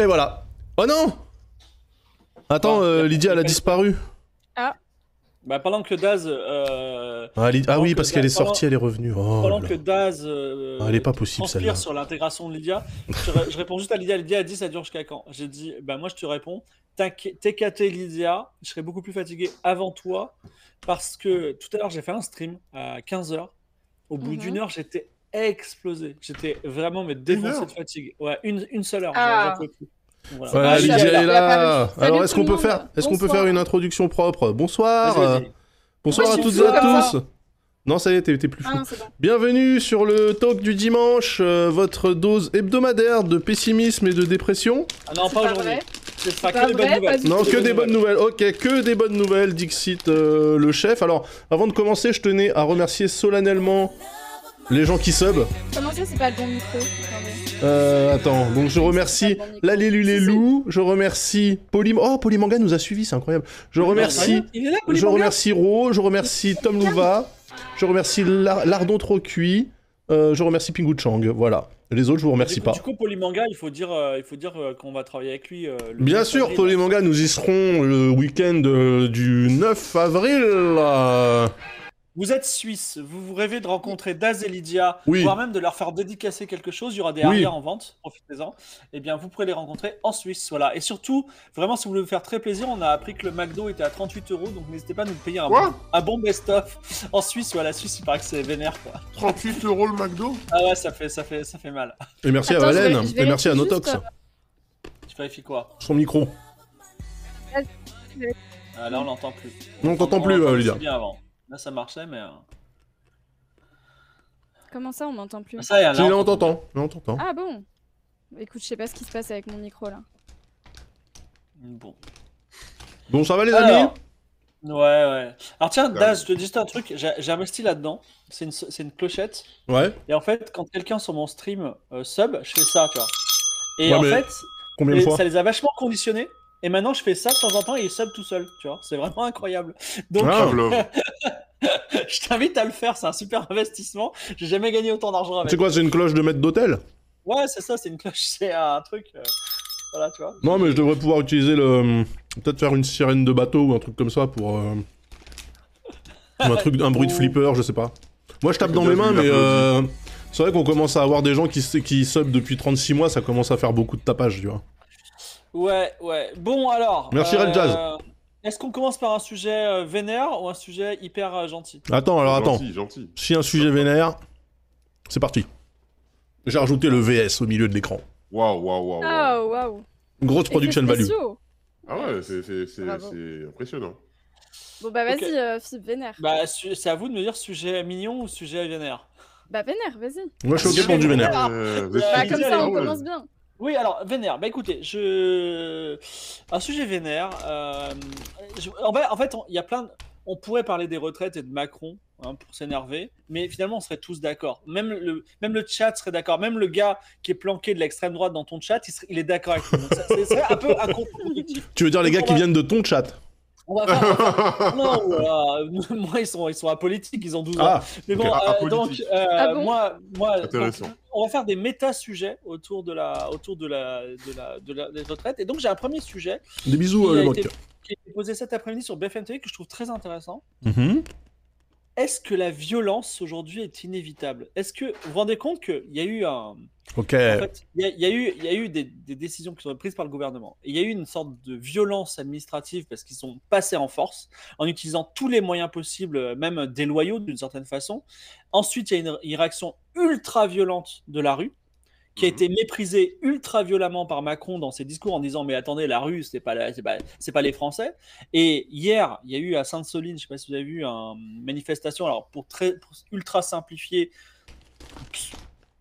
Et voilà. Oh non Attends, euh, Lydia, elle a disparu. Bah, pendant que Daz. euh, Ah, Lyd- ah oui, parce qu'elle est pendant- sortie, elle est revenue. Oh Pendant là que. Daz. euh, Ah, elle est pas possible, celle-là. sur l'intégration de Lydia, je, ré- je réponds juste à Lydia. Lydia a dit ça dure jusqu'à quand? J'ai dit, bah moi je te réponds, TKT Lydia, je serais beaucoup plus fatigué avant toi parce que tout à l'heure j'ai fait un stream à 15h. Au bout Mhm. d'une heure, j'étais explosé. J'étais vraiment mais défoncé de fatigue. Ouais, une, une seule heure. Ah. j'en- plus. Voilà. Voilà, Ah, Lydia est là. Salut Alors, est-ce qu'on peut faire, est-ce qu'on peut Bonsoir. faire une introduction propre? Bonsoir. Euh. Bonsoir Moi, à toutes et à tous. Non, ça y est, t'es t'es plus fou. Ah non, c'est bon. Bienvenue sur le talk du dimanche, euh, votre dose hebdomadaire de pessimisme et de dépression. Ah non, C'est pas pas aujourd'hui. vrai. Ce sera pas que des bonnes nouvelles. pas Non, que des bonnes nouvelles. Ok, que des bonnes nouvelles, Dixit euh, le chef. Alors, avant de commencer, je tenais à remercier solennellement les gens qui sub. Comment ça, c'est pas le bon micro. Euh, attends, donc je remercie la Lélu les loups, je remercie Polym... Oh, Polymanga nous a suivis, c'est incroyable. Je remercie... Il est là, Je remercie Ro, je remercie Tom Louva, je remercie Lar- Lardon Trop Cuit, euh, je remercie Pingu Chang, voilà. Les autres, je vous remercie du coup, pas. Du coup, Polymanga, il faut dire, euh, il faut dire euh, qu'on va travailler avec lui. euh, le Bien 9 sûr, avril. Polymanga, nous y serons le week-end euh, du 9 avril. Euh. Vous êtes suisse, vous vous rêvez de rencontrer Daz et Lydia, Oui. voire même de leur faire dédicacer quelque chose. Il y aura des Oui. arrières en vente, profitez-en. Eh bien, vous pourrez les rencontrer en Suisse, voilà. Et surtout, vraiment, si vous voulez vous faire très plaisir, on a appris que le McDo était à 38 euros, donc n'hésitez pas à nous payer un, Quoi bon, un bon best-of en Suisse. Voilà, la Suisse, il paraît que c'est vénère, quoi. 38 euros le McDo? Ah ouais, ça fait, ça fait, ça fait mal. Et merci Attends, à je vais- Valène, je et merci à vérifie Notox. juste, Tu vérifies quoi? Son micro. Ah, Là, on l'entend plus. Non, on t'entend plus, euh, Lydia. bien avant. Là, ça marchait, mais. euh, Comment ça, on m'entend plus Ah, Ça y est, Si, là, là, on t'entend. Là, on t'entend. Ah bon? Écoute, je sais pas ce qui se passe avec mon micro là. Bon. Bon, ça va les amis? Ouais, ouais. Alors tiens. Daz, je te dis juste un truc, j'ai j'ai investi là-dedans. C'est une, c'est une clochette. Ouais. Et en fait, quand quelqu'un sur mon stream euh, sub, je fais ça, tu vois. Et Ouais, en mais fait, Combien de et fois? ça les a vachement conditionnés. Et maintenant, je fais ça de temps en temps et ils sub tout seul, tu vois. C'est vraiment incroyable. Donc, Ah. Pavlov. je t'invite à le faire, c'est un super investissement. J'ai jamais gagné autant d'argent avec. C'est quoi, c'est une cloche de maître d'hôtel? Ouais, c'est ça, c'est une cloche, c'est un truc. euh, Voilà, tu vois. Non, mais je devrais pouvoir utiliser le. Peut-être faire une sirène de bateau ou un truc comme ça pour. euh, ou un, truc, un bruit de flipper, je sais pas. Moi, je tape dans mes mains, mais. euh, C'est vrai qu'on commence à avoir des gens qui, qui sub depuis 36 mois, ça commence à faire beaucoup de tapage, tu vois. Ouais, ouais. Bon, alors. Merci, Red Jazz. Est-ce qu'on commence par un sujet euh, vénère ou un sujet hyper euh, gentil? Attends, alors attends. Gentil, gentil. Si un sujet vénère, c'est parti. J'ai rajouté le VS au milieu de l'écran. Waouh, waouh, waouh. waouh. Oh waouh Grosse production value. Ah ouais, c'est- impressionnant. Bon bah vas-y, Ok. euh, Philippe, vénère. Bah, c'est à vous de me dire sujet mignon ou sujet vénère. Bah vénère, vas-y. Moi, je suis ok pour du vénère. Euh, Bah, comme ça, on ouais. commence bien. Oui, alors, vénère. Bah écoutez, je. Un sujet vénère. euh, En fait, on- il y a plein. On pourrait parler des retraites et de Macron hein, pour s'énerver, mais finalement, on serait tous d'accord. Même le, même le chat serait d'accord. Même le gars qui est planqué de l'extrême droite dans ton chat, il, est d'accord avec. Donc, ça- Ce serait un peu un contre-productif. Tu veux dire les gars qui viennent de ton chat? On va faire. Non, voilà. moi, ils sont, ils sont apolitiques, ils ont 12 ans. Ah, Mais bon, euh, donc, euh, Ah bon moi, moi donc, on va faire des méta-sujets autour de la, autour de la, de la, de la, des retraites. Et donc, j'ai un premier sujet des bisous, qui euh, a été, qui a été posé cet après-midi sur BFM TV que je trouve très intéressant. Mhm. Est-ce que la violence aujourd'hui est inévitable? Est-ce que vous vous rendez compte qu'il y a eu un, Ok. en fait, il y, a- il y a eu, il y a eu des, des décisions qui sont prises par le gouvernement. Et il y a eu une sorte de violence administrative parce qu'ils sont passés en force en utilisant tous les moyens possibles, même déloyaux d'une certaine façon. Ensuite, il y a une, une réaction ultra violente de la rue qui a Mhm. été méprisée ultra violemment par Macron dans ses discours en disant mais attendez la rue c'est pas c'est pas les Français et hier il y a eu à Sainte-Soline je sais pas si vous avez vu une manifestation alors pour très pour ultra simplifier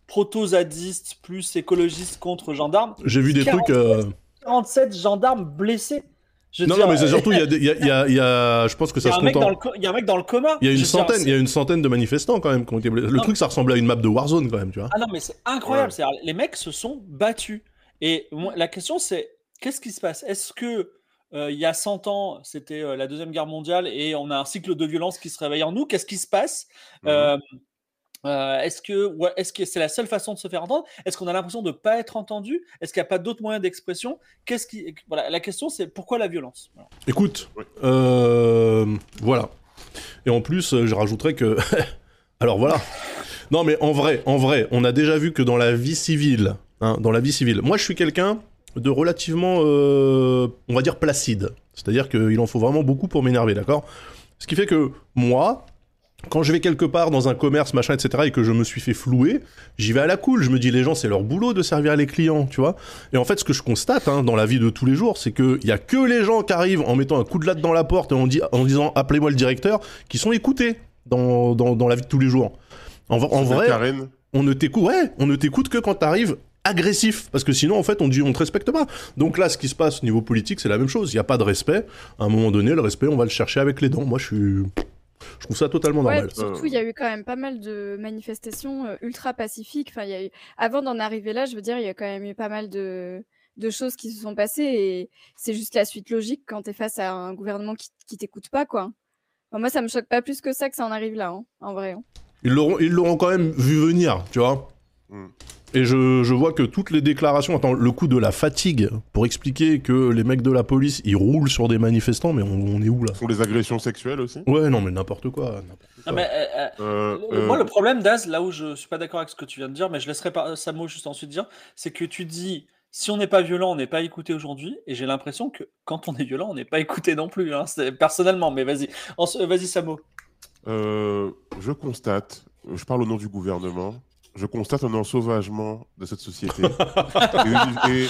proto-zadistes plus écologistes contre gendarmes J'ai vu des 40 trucs. euh, 47 gendarmes blessés Je Non, dire, non, mais c'est euh, surtout, il y y y a- il y a- je pense que ça se un mec compte. en- dans le co- il y a un mec dans le coma Il y a une centaine, il y a une centaine de manifestants quand même qui ont été. Le Non. truc, ça ressemblait à une map de Warzone quand même, tu vois. Ah non, mais c'est incroyable. Ouais. Les mecs se sont battus. Et moi, la question, c'est qu'est-ce qui se passe? Est-ce que euh, il y a 100 ans, c'était euh, la Deuxième Guerre mondiale et on a un cycle de violence qui se réveille en nous? Qu'est-ce qui se passe? Mhm. Euh, euh, Est-ce que ouais, est-ce que c'est la seule façon de se faire entendre? Est-ce qu'on a l'impression de ne pas être entendu? Est-ce qu'il n'y a pas d'autres moyens d'expression? Qu'est-ce qui voilà La question, c'est pourquoi la violence? Voilà. Écoute, Ouais. euh, voilà. Et en plus, euh, je rajouterais que. Alors voilà. Non, mais en vrai, en vrai, on a déjà vu que dans la vie civile, hein, dans la vie civile, moi je suis quelqu'un de relativement, euh, on va dire, placide. C'est-à-dire qu'il en faut vraiment beaucoup pour m'énerver, d'accord? Ce qui fait que moi, quand je vais quelque part dans un commerce, machin, etc., et que je me suis fait flouer, j'y vais à la cool. Je me dis, les gens, c'est leur boulot de servir les clients, tu vois. Et en fait, ce que je constate hein, dans la vie de tous les jours, c'est qu'il y a que les gens qui arrivent en mettant un coup de latte dans la porte et en, dit- en disant, appelez-moi le directeur, qui sont écoutés dans, dans, dans la vie de tous les jours. En, vrai, on ne t'écoute, ouais, on ne t'écoute que quand t'arrives agressif, parce que sinon, en fait, on dit, on te respecte pas. Donc là, ce qui se passe au niveau politique, c'est la même chose. Il n'y a pas de respect. À un moment donné, le respect, on va le chercher avec les dents. Moi, je suis, je trouve ça totalement Ouais, normal. surtout, il y a eu quand même pas mal de manifestations euh, ultra pacifiques. Enfin, il y a eu... Avant d'en arriver là, je veux dire, il y a quand même eu pas mal de, de choses qui se sont passées et c'est juste la suite logique quand tu es face à un gouvernement qui, qui t'écoute pas, quoi. Enfin, moi, ça me choque pas plus que ça que ça en arrive là, hein, en vrai. hein. Ils l'auront quand même vu venir, tu vois. Mm. Et je, je vois que toutes les déclarations, attends, le coup de la fatigue pour expliquer que les mecs de la police, ils roulent sur des manifestants, mais on, on est où là? Sont des agressions sexuelles aussi? Ouais, non, mais n'importe quoi. Ah, mais, euh, euh, Euh, euh, Moi, le problème, Daz, là où je suis pas d'accord avec ce que tu viens de dire, mais je laisserai pas Samo juste ensuite dire, c'est que tu dis si on n'est pas violent, on n'est pas écouté aujourd'hui, et j'ai l'impression que quand on est violent, on n'est pas écouté non plus, hein, personnellement. Mais vas-y, euh, vas-y Samo. Euh, je constate, je parle au nom du gouvernement, je constate un ensauvagement de cette société. et, et-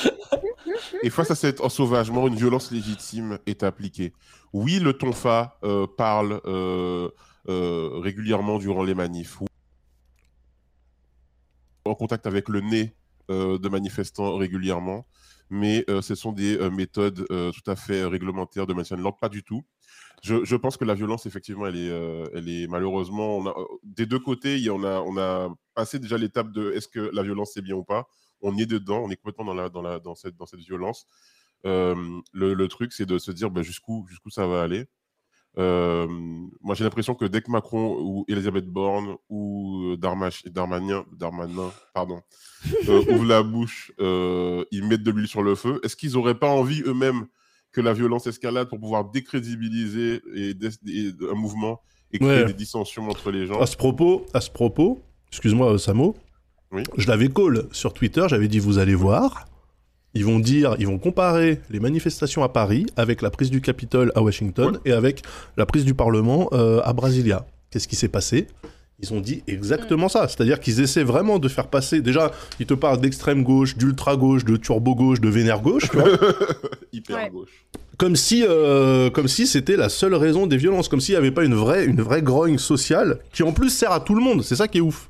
et face à cet ensauvagement, une violence légitime est appliquée. Oui, le tonfa euh, parle euh, euh, régulièrement durant les manifs. En contact avec le nez de manifestants régulièrement. Mais ce sont des méthodes tout à fait réglementaires de maintien de l'ordre, pas du tout. Je, je pense que la violence, effectivement, elle est, euh, elle est malheureusement, on a- euh, des deux côtés, il y en a, on a passé déjà l'étape de est-ce que la violence c'est bien ou pas. On y est dedans, on est complètement dans, la, dans, la, dans, cette, dans cette violence. Euh, le, le truc, c'est de se dire ben, jusqu'où ça va aller. Euh, moi, j'ai l'impression que dès que Macron ou Elisabeth Borne ou Darmach- Darmanin, Darmanin pardon, euh, ouvrent la bouche, euh, ils mettent de l'huile sur le feu. Est-ce qu'ils n'auraient pas envie eux-mêmes que la violence escalade pour pouvoir décrédibiliser et un mouvement et créer Ouais. des dissensions entre les gens À ce propos, à ce propos, excuse-moi, euh, Samo, Oui. je l'avais call sur Twitter, j'avais dit vous allez voir, ils vont dire, ils vont comparer les manifestations à Paris avec la prise du Capitole à Washington et avec la prise du Parlement euh, à Brasilia. Qu'est-ce qui s'est passé? Ils ont dit exactement ça, c'est-à-dire qu'ils essaient vraiment de faire passer. Déjà, ils te parlent d'extrême gauche, d'ultra gauche, de turbo gauche, de vénère gauche, tu vois hyper Ouais. gauche. comme si, euh, comme si c'était la seule raison des violences, comme s'il n'y avait pas une vraie, une vraie grogne sociale qui en plus sert à tout le monde. C'est ça qui est ouf.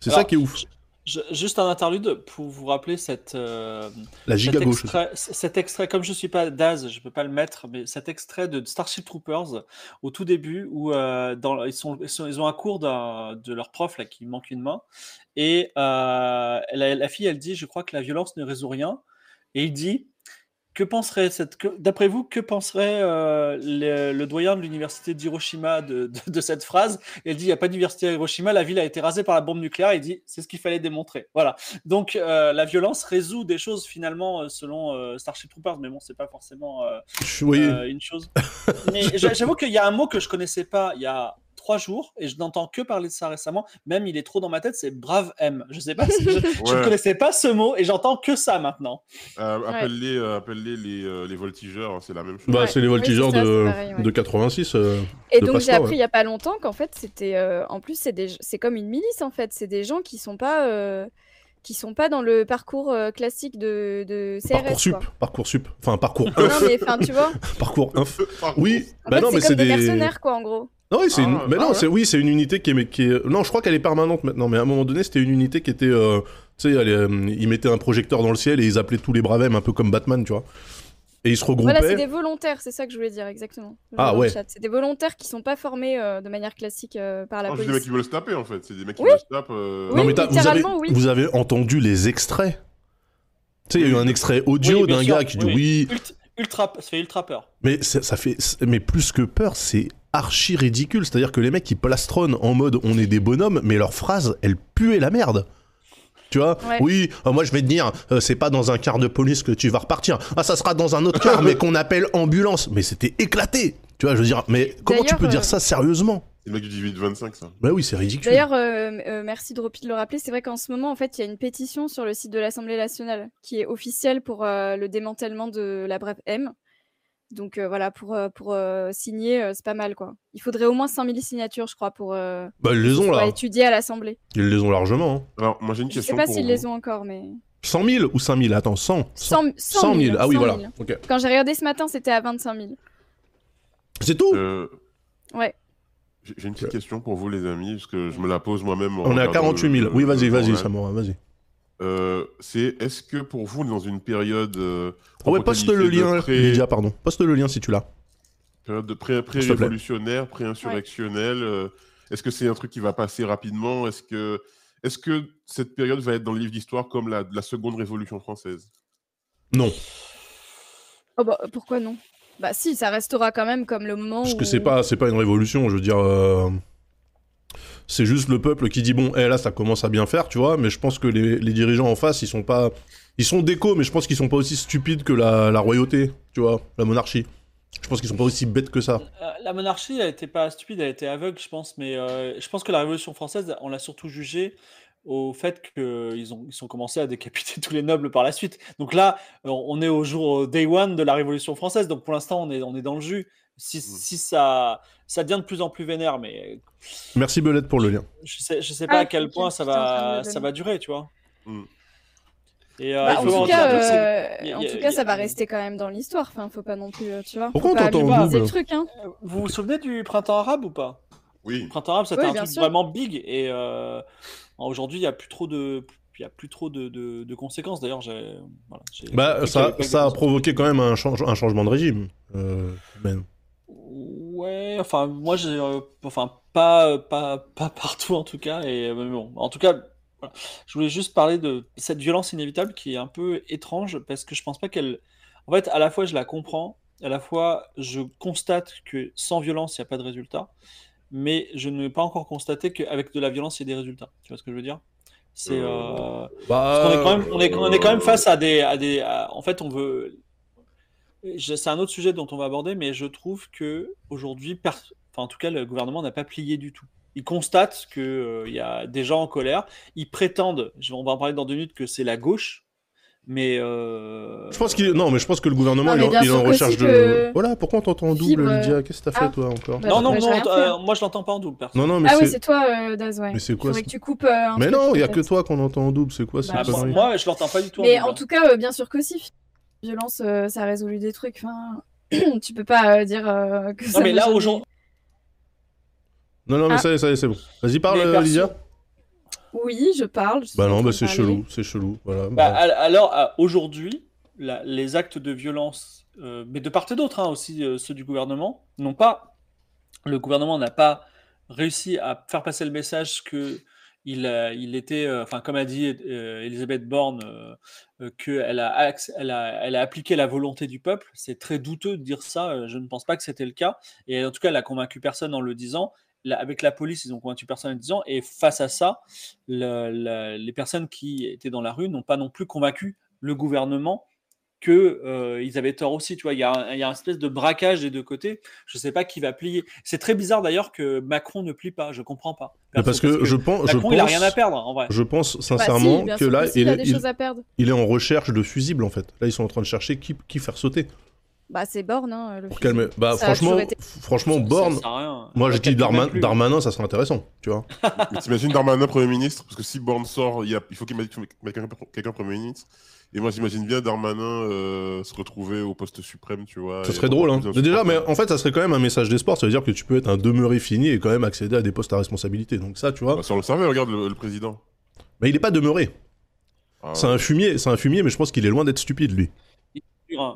C'est ça qui est ouf. Je- juste un interlude pour vous rappeler cette, euh, La cet, gauche. extrait, cet extrait, comme je suis pas Daz, je peux pas le mettre, mais cet extrait de Starship Troopers au tout début où euh, dans, ils, sont, ils, sont- ils ont un cours de leur prof là qui manque une main et euh, la, la fille elle dit je crois que la violence ne résout rien et il dit que penserait cette d'après vous que penserait euh, le, le doyen de l'université d'Hiroshima de, de- de cette phrase? Elle dit il n'y a pas d'université à Hiroshima la ville a été rasée par la bombe nucléaire il dit c'est ce qu'il fallait démontrer voilà donc euh, la violence résout des choses finalement euh, selon euh, Starship Troopers, mais bon c'est pas forcément oui. une chose. Mais j'a- j'avoue qu'il y a un mot que je connaissais pas il y a trois jours et je n'entends que parler de ça récemment. Même il est trop dans ma tête, c'est Brave M. Je sais pas, si je, je ne Ouais. connaissais pas ce mot et j'entends que ça maintenant. Euh, appelle-les euh, les, euh, les voltigeurs, c'est la même chose. Bah, Ouais. c'est les voltigeurs ça, de, pareil, ouais. de 86. euh, Et de donc j'ai appris ouais. il y a pas longtemps qu'en fait c'était euh, en plus c'est des c'est comme une milice en fait c'est des gens qui sont pas euh, qui sont pas dans le parcours euh, classique de, de CRS Parcoursup, quoi. Parcoursup, enfin parcours non mais enfin tu vois parcours inf. Oui, en bah fait, non, mais c'est des. mercenaires quoi en gros Non, oui, c'est Ah, une... mais ah non, ouais. c'est oui, c'est une unité qui est, qui est- Non, je crois qu'elle est permanente maintenant, mais à un moment donné, c'était une unité qui était. euh, Tu sais, elle euh, ils mettaient un projecteur dans le ciel et ils appelaient tous les bravem, un peu comme Batman, tu vois. Et ils se regroupaient. voilà c'est des volontaires c'est ça que je voulais dire exactement Ah, ouais. c'est des volontaires qui sont pas formés euh, de manière classique euh, par la Non, c'est des police mecs qui veulent se taper en fait. C'est des mecs qui Oui. veulent se taper. euh, Oui, non, mais vous, avez, oui. vous avez entendu les extraits Tu sais, il y a eu un extrait audio d'un gars qui dit oui, oui, Ultra, ultra- ça fait ultra peur. mais ça, ça fait. Mais plus que peur, c'est archi ridicule. C'est-à-dire que les mecs, ils plastronnent en mode on est des bonhommes, mais leurs phrases, elles puaient la merde. Tu vois Ouais. Oui, euh, moi je vais te dire, euh, c'est pas dans un car de police que tu vas repartir. Ah, ça sera dans un autre car, mais qu'on appelle ambulance. Mais c'était éclaté. Tu vois, je veux dire, mais comment tu peux dire euh, ça sérieusement? C'est le mec du 18-25, ça. Bah oui, c'est ridicule. D'ailleurs, euh, euh, merci Dropi de le rappeler. C'est vrai qu'en ce moment, en fait, il y a une pétition sur le site de l'Assemblée nationale qui est officielle pour euh, le démantèlement de la brève M. Donc euh, voilà, pour, euh, pour euh, signer, euh, c'est pas mal quoi. Il faudrait au moins 5000 signatures, je crois, pour euh, Bah, ils les ont là. étudier à l'Assemblée. Ils les ont largement. hein. Alors, moi j'ai une Je sais question pas pour s'ils vous. les ont encore, mais 100 000 ou 5 000 Attends, 100. 100, 100 000. Ah oui, 100 000. voilà. Ok. Quand j'ai regardé ce matin, c'était à 25 000. C'est tout? Euh, Ouais. J'ai une petite question pour vous, les amis, parce que je me la pose moi-même. On est à regardant 48 000. le- Oui, vas-y, vas-y. Samora, vas-y. Euh, c'est est-ce que pour vous, dans une période. euh, Oh, ouais, poste le lien, pré- Lydia, pardon. Poste le lien si tu l'as. Période de pré- pré-révolutionnaire, pré-insurrectionnelle. euh, Est-ce que c'est un truc qui va passer rapidement? Est-ce que, est que cette période va être dans le livre d'histoire comme la, la seconde révolution française? Non, Oh bah, pourquoi non? Bah si, ça restera quand même comme le moment parce où... que c'est pas, c'est pas une révolution, je veux dire. euh, C'est juste le peuple qui dit bon, eh, là ça commence à bien faire, tu vois, mais je pense que les, les dirigeants en face, ils sont pas. Ils sont déco, mais je pense qu'ils sont pas aussi stupides que la, la royauté, tu vois, la monarchie. Je pense qu'ils sont pas aussi bêtes que ça. Euh, La monarchie, elle était pas stupide, elle était aveugle, je pense, mais euh, je pense que la Révolution française, on l'a surtout jugée au fait qu'ils ont, ils ont commencé à décapiter tous les nobles par la suite. Donc là, on est au jour au day one de la Révolution française, donc pour l'instant, on est, on est dans le jus. Si, si ça, ça devient de plus en plus vénère, mais Merci Belette pour le lien. je sais, je sais pas Ah, à quel point ça va, ça va durer, tu vois. Mm. Et, euh, Bah, en tout cas, euh, y a- en y tout cas, y ça va rester quand même dans l'histoire. Enfin, faut pas non plus, euh, tu vois. Pourquoi faut on pas t'entend en abuser double le truc, hein. Vous vous souvenez du printemps arabe ou pas? Oui. Le printemps arabe, c'était Oui, un truc sûr. vraiment big et euh, aujourd'hui, il n'y a plus trop de, il y a plus trop de, de- de conséquences. D'ailleurs, j'ai, voilà, Bah, y ça, a provoqué quand même un, change- un changement de régime. Euh, ben. Ouais, enfin, moi, j'ai, euh, enfin, pas, pas, pas partout en tout cas. Et euh, mais bon, en tout cas, voilà. je voulais juste parler de cette violence inévitable qui est un peu étrange parce que je pense pas qu'elle, en fait, à la fois je la comprends, à la fois je constate que sans violence, il n'y a pas de résultat, mais je n'ai pas encore constaté qu'avec de la violence, il y a des résultats. Tu vois ce que je veux dire? C'est, euh, Parce qu'on est quand même, on est, on est quand même face à des, à des, à- en fait, on veut. C'est un autre sujet dont on va aborder, mais je trouve que aujourd'hui, per- enfin, en tout cas, le gouvernement n'a pas plié du tout. Il constate que euh, y a des gens en colère. Ils prétendent, on va en parler dans deux minutes, que c'est la gauche, mais euh, Je pense qu'il non, mais je pense que le gouvernement Non, il, en- il en recherche de. que- Voilà, pourquoi on t'entend en double, Fibre, Lydia? Qu'est-ce que t'as fait ah. toi encore? Bah, non, non, non, euh, moi je l'entends pas en double, personne. Non, non, mais Ah oui, c'est. toi, euh, Daz, ouais. Mais c'est quoi, que tu coupes euh, un Mais truc, non, il y a que toi qu'on entend en double. C'est quoi Bah, Ah, moi, je l'entends pas du tout. Mais double, en hein. tout cas, euh, bien sûr que si. Violence, euh, ça résout des trucs. Enfin, tu peux pas euh, dire euh, que ça. Non, mais là, aujourd'hui, Non, non, mais Ah. ça y est, ça y est, c'est bon. Vas-y, parle, euh, Lydia. Oui, je parle. je Bah non, bah c'est chelou, c'est chelou. Voilà. Bah, bah. al- alors, aujourd'hui, les actes de violence, euh, mais de part et d'autre, hein, aussi euh, ceux du gouvernement, n'ont pas. Le gouvernement n'a pas réussi à faire passer le message que il, a- il était, euh, enfin, comme a dit euh, Elisabeth Borne, euh, euh, qu'elle a, elle a, appliqué la volonté du peuple. C'est très douteux de dire ça. euh, Je ne pense pas que c'était le cas. Et en tout cas, elle a convaincu personne en le disant. Avec la police, ils ont convaincu personne en le disant. Et face à ça, les personnes qui étaient dans la rue n'ont pas non plus convaincu le gouvernement que euh, ils avaient tort aussi. Tu vois, il y a, y a un espèce de braquage des deux côtés. Je sais pas qui va plier. C'est très bizarre d'ailleurs que Macron ne plie pas. Je comprends pas. Parce que je pense, je Macron, il a rien à perdre en vrai. Je pense Bah, sincèrement si, bien que là, si, il il a est, des il- choses à perdre. il est en recherche de fusibles en fait. Là, ils sont en train de chercher qui, qui faire sauter. Bah, c'est Borne, hein, le Pour calmer. Bah, Ça franchement, été- franchement, Borne. Moi, je dis Darman-. Darmanin, ça serait intéressant, tu vois. Mais T'imagines Darmanin Premier ministre Parce que si Borne sort, il, a- il faut qu'il mette mette quelqu'un quelqu'un Premier ministre. Et moi, j'imagine bien Darmanin euh, se retrouver au poste suprême, tu vois. Ça serait drôle, hein. déjà, mais en fait, ça serait quand même un message d'espoir. Ça veut dire que tu peux être un demeuré fini et quand même accéder à des postes à responsabilité. Donc ça, tu vois. Bah, ça, on le savait, regarde le, le président. Mais il est pas demeuré. Ah, C'est un fumier, c'est un fumier, mais je pense qu'il est loin d'être stupide, lui.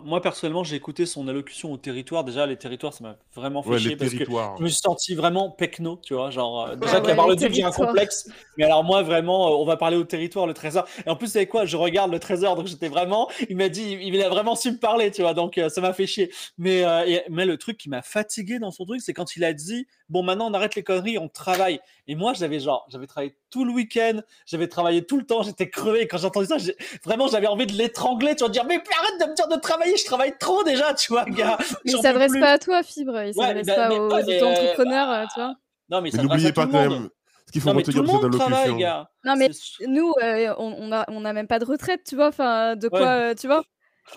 Moi, personnellement, j'ai écouté son allocution au territoire. Déjà, les territoires, ça m'a vraiment fait ouais, chier parce que je me suis senti vraiment pecno, tu vois. Genre, euh, déjà Ah qu'à ouais, part le j'ai un complexe. Mais alors, moi, vraiment, euh, on va parler au territoire, le trésor. Et en plus, vous savez quoi Je regarde le trésor, donc j'étais vraiment. Il m'a dit, il a vraiment su me parler, tu vois. Donc, euh, ça m'a fait chier. Mais, euh, et- mais le truc qui m'a fatigué dans son truc, c'est quand il a dit Bon, maintenant, on arrête les conneries, on travaille. Et moi, j'avais genre, j'avais travaillé tout le week-end, j'avais travaillé tout le temps, j'étais crevé. Quand j'ai entendu ça, j'ai- vraiment, j'avais envie de l'étrangler, tu vois, de dire Mais arrête de me dire de travailler, je travaille trop déjà, tu vois, gars. Mais il s'adresse pas à toi, Fibre. Il s'adresse bah, pas mais- aux euh, euh, tu vois. Non, mais, Mais ça s'adresse n'oubliez à pas quand même ce qu'il faut Non, mais tout le monde travaille, gars. Non, mais C'est- nous, euh, on, on a, on a même pas de retraite, tu vois. Enfin, de quoi, Ouais. euh, tu vois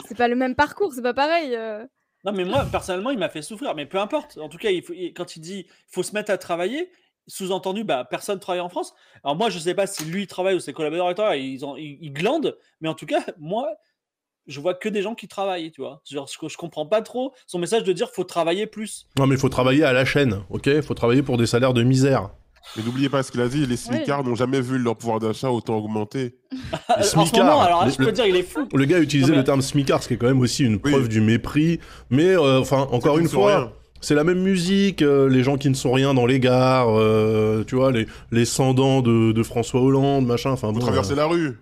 C'est pas le même parcours, c'est pas pareil. euh. Non, mais moi, personnellement, il m'a fait souffrir. Mais peu importe. En tout cas, il il- quand il dit faut se mettre à travailler, sous-entendu, bah, personne travaille en France. Alors moi, je sais pas si lui travaille ou ses collaborateurs ils, ils, glandent. Mais en tout cas, moi, je vois que des gens qui travaillent, tu vois. Je, je comprends pas trop son message de dire faut travailler plus. Non, mais il faut travailler à la chaîne, ok? Faut travailler pour des salaires de misère. Mais n'oubliez pas ce qu'il a dit, les smicards n'ont jamais vu leur pouvoir d'achat autant augmenter. en ce smicards, moment, alors là, les- je peux le- dire, il est fou. Le gars a utilisé Non, mais- le terme smicard, ce qui est quand même aussi une Oui. preuve du mépris. Mais, euh, enfin, encore une fois, c'est la même musique, euh, les gens qui ne sont rien dans les gares, euh, tu vois, les, les sans-dents de, de François Hollande, machin, enfin Faut bon. traverser la rue.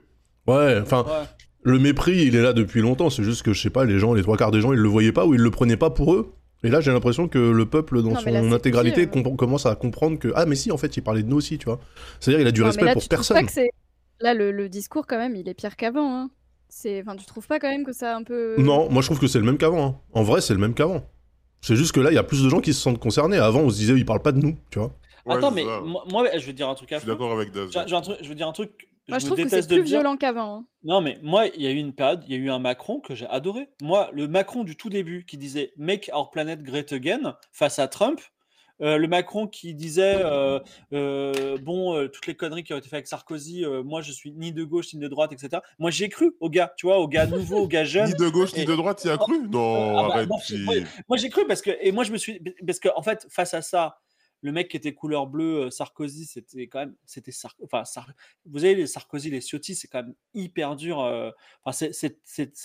Ouais, enfin, Ouais. le mépris, il est là depuis longtemps, c'est juste que, je sais pas, les gens, les trois quarts des gens, ils le voyaient pas ou ils le prenaient pas pour eux. Et là, j'ai l'impression que le peuple, dans Non, mais là, son intégralité, com- commence à comprendre que, ah, mais si, en fait, il parlait de nous aussi, tu vois. C'est-à-dire, il a du respect là, pour personne. Pas que c'est... Là, le, le discours, quand même, il est pire qu'avant. Hein. C'est... Enfin, tu trouves pas quand même que ça a un peu. Non, moi je trouve que c'est le même qu'avant. hein. En vrai, c'est le même qu'avant. C'est juste que là, il y a plus de gens qui se sentent concernés. Avant, on se disait, il parle pas de nous, tu vois. Ouais, Attends, mais moi, moi, je vais dire un truc à Je suis fond. d'accord avec Daz. Je, je veux dire un truc. Moi, je me trouve que c'est plus dire. violent qu'avant. hein. Non, mais moi, il y a eu une période, il y a eu un Macron que j'ai adoré. Moi, le Macron du tout début qui disait Make our planet great again face à Trump. euh, le Macron qui disait euh, euh, bon euh, toutes les conneries qui ont été faites avec Sarkozy euh, moi je suis ni de gauche ni de droite etc moi j'ai cru aux gars tu vois aux gars nouveaux aux gars jeunes Ni de gauche, ni de droite, tu y as cru? Non, Ah bah, arrête. non, moi, j'ai cru parce que et moi je me suis parce que en fait face à ça le mec qui était couleur bleue euh, Sarkozy c'était quand même c'était Sar- enfin Sar- vous savez les Sarkozy les Ciotti c'est quand même hyper dur euh, enfin c'est-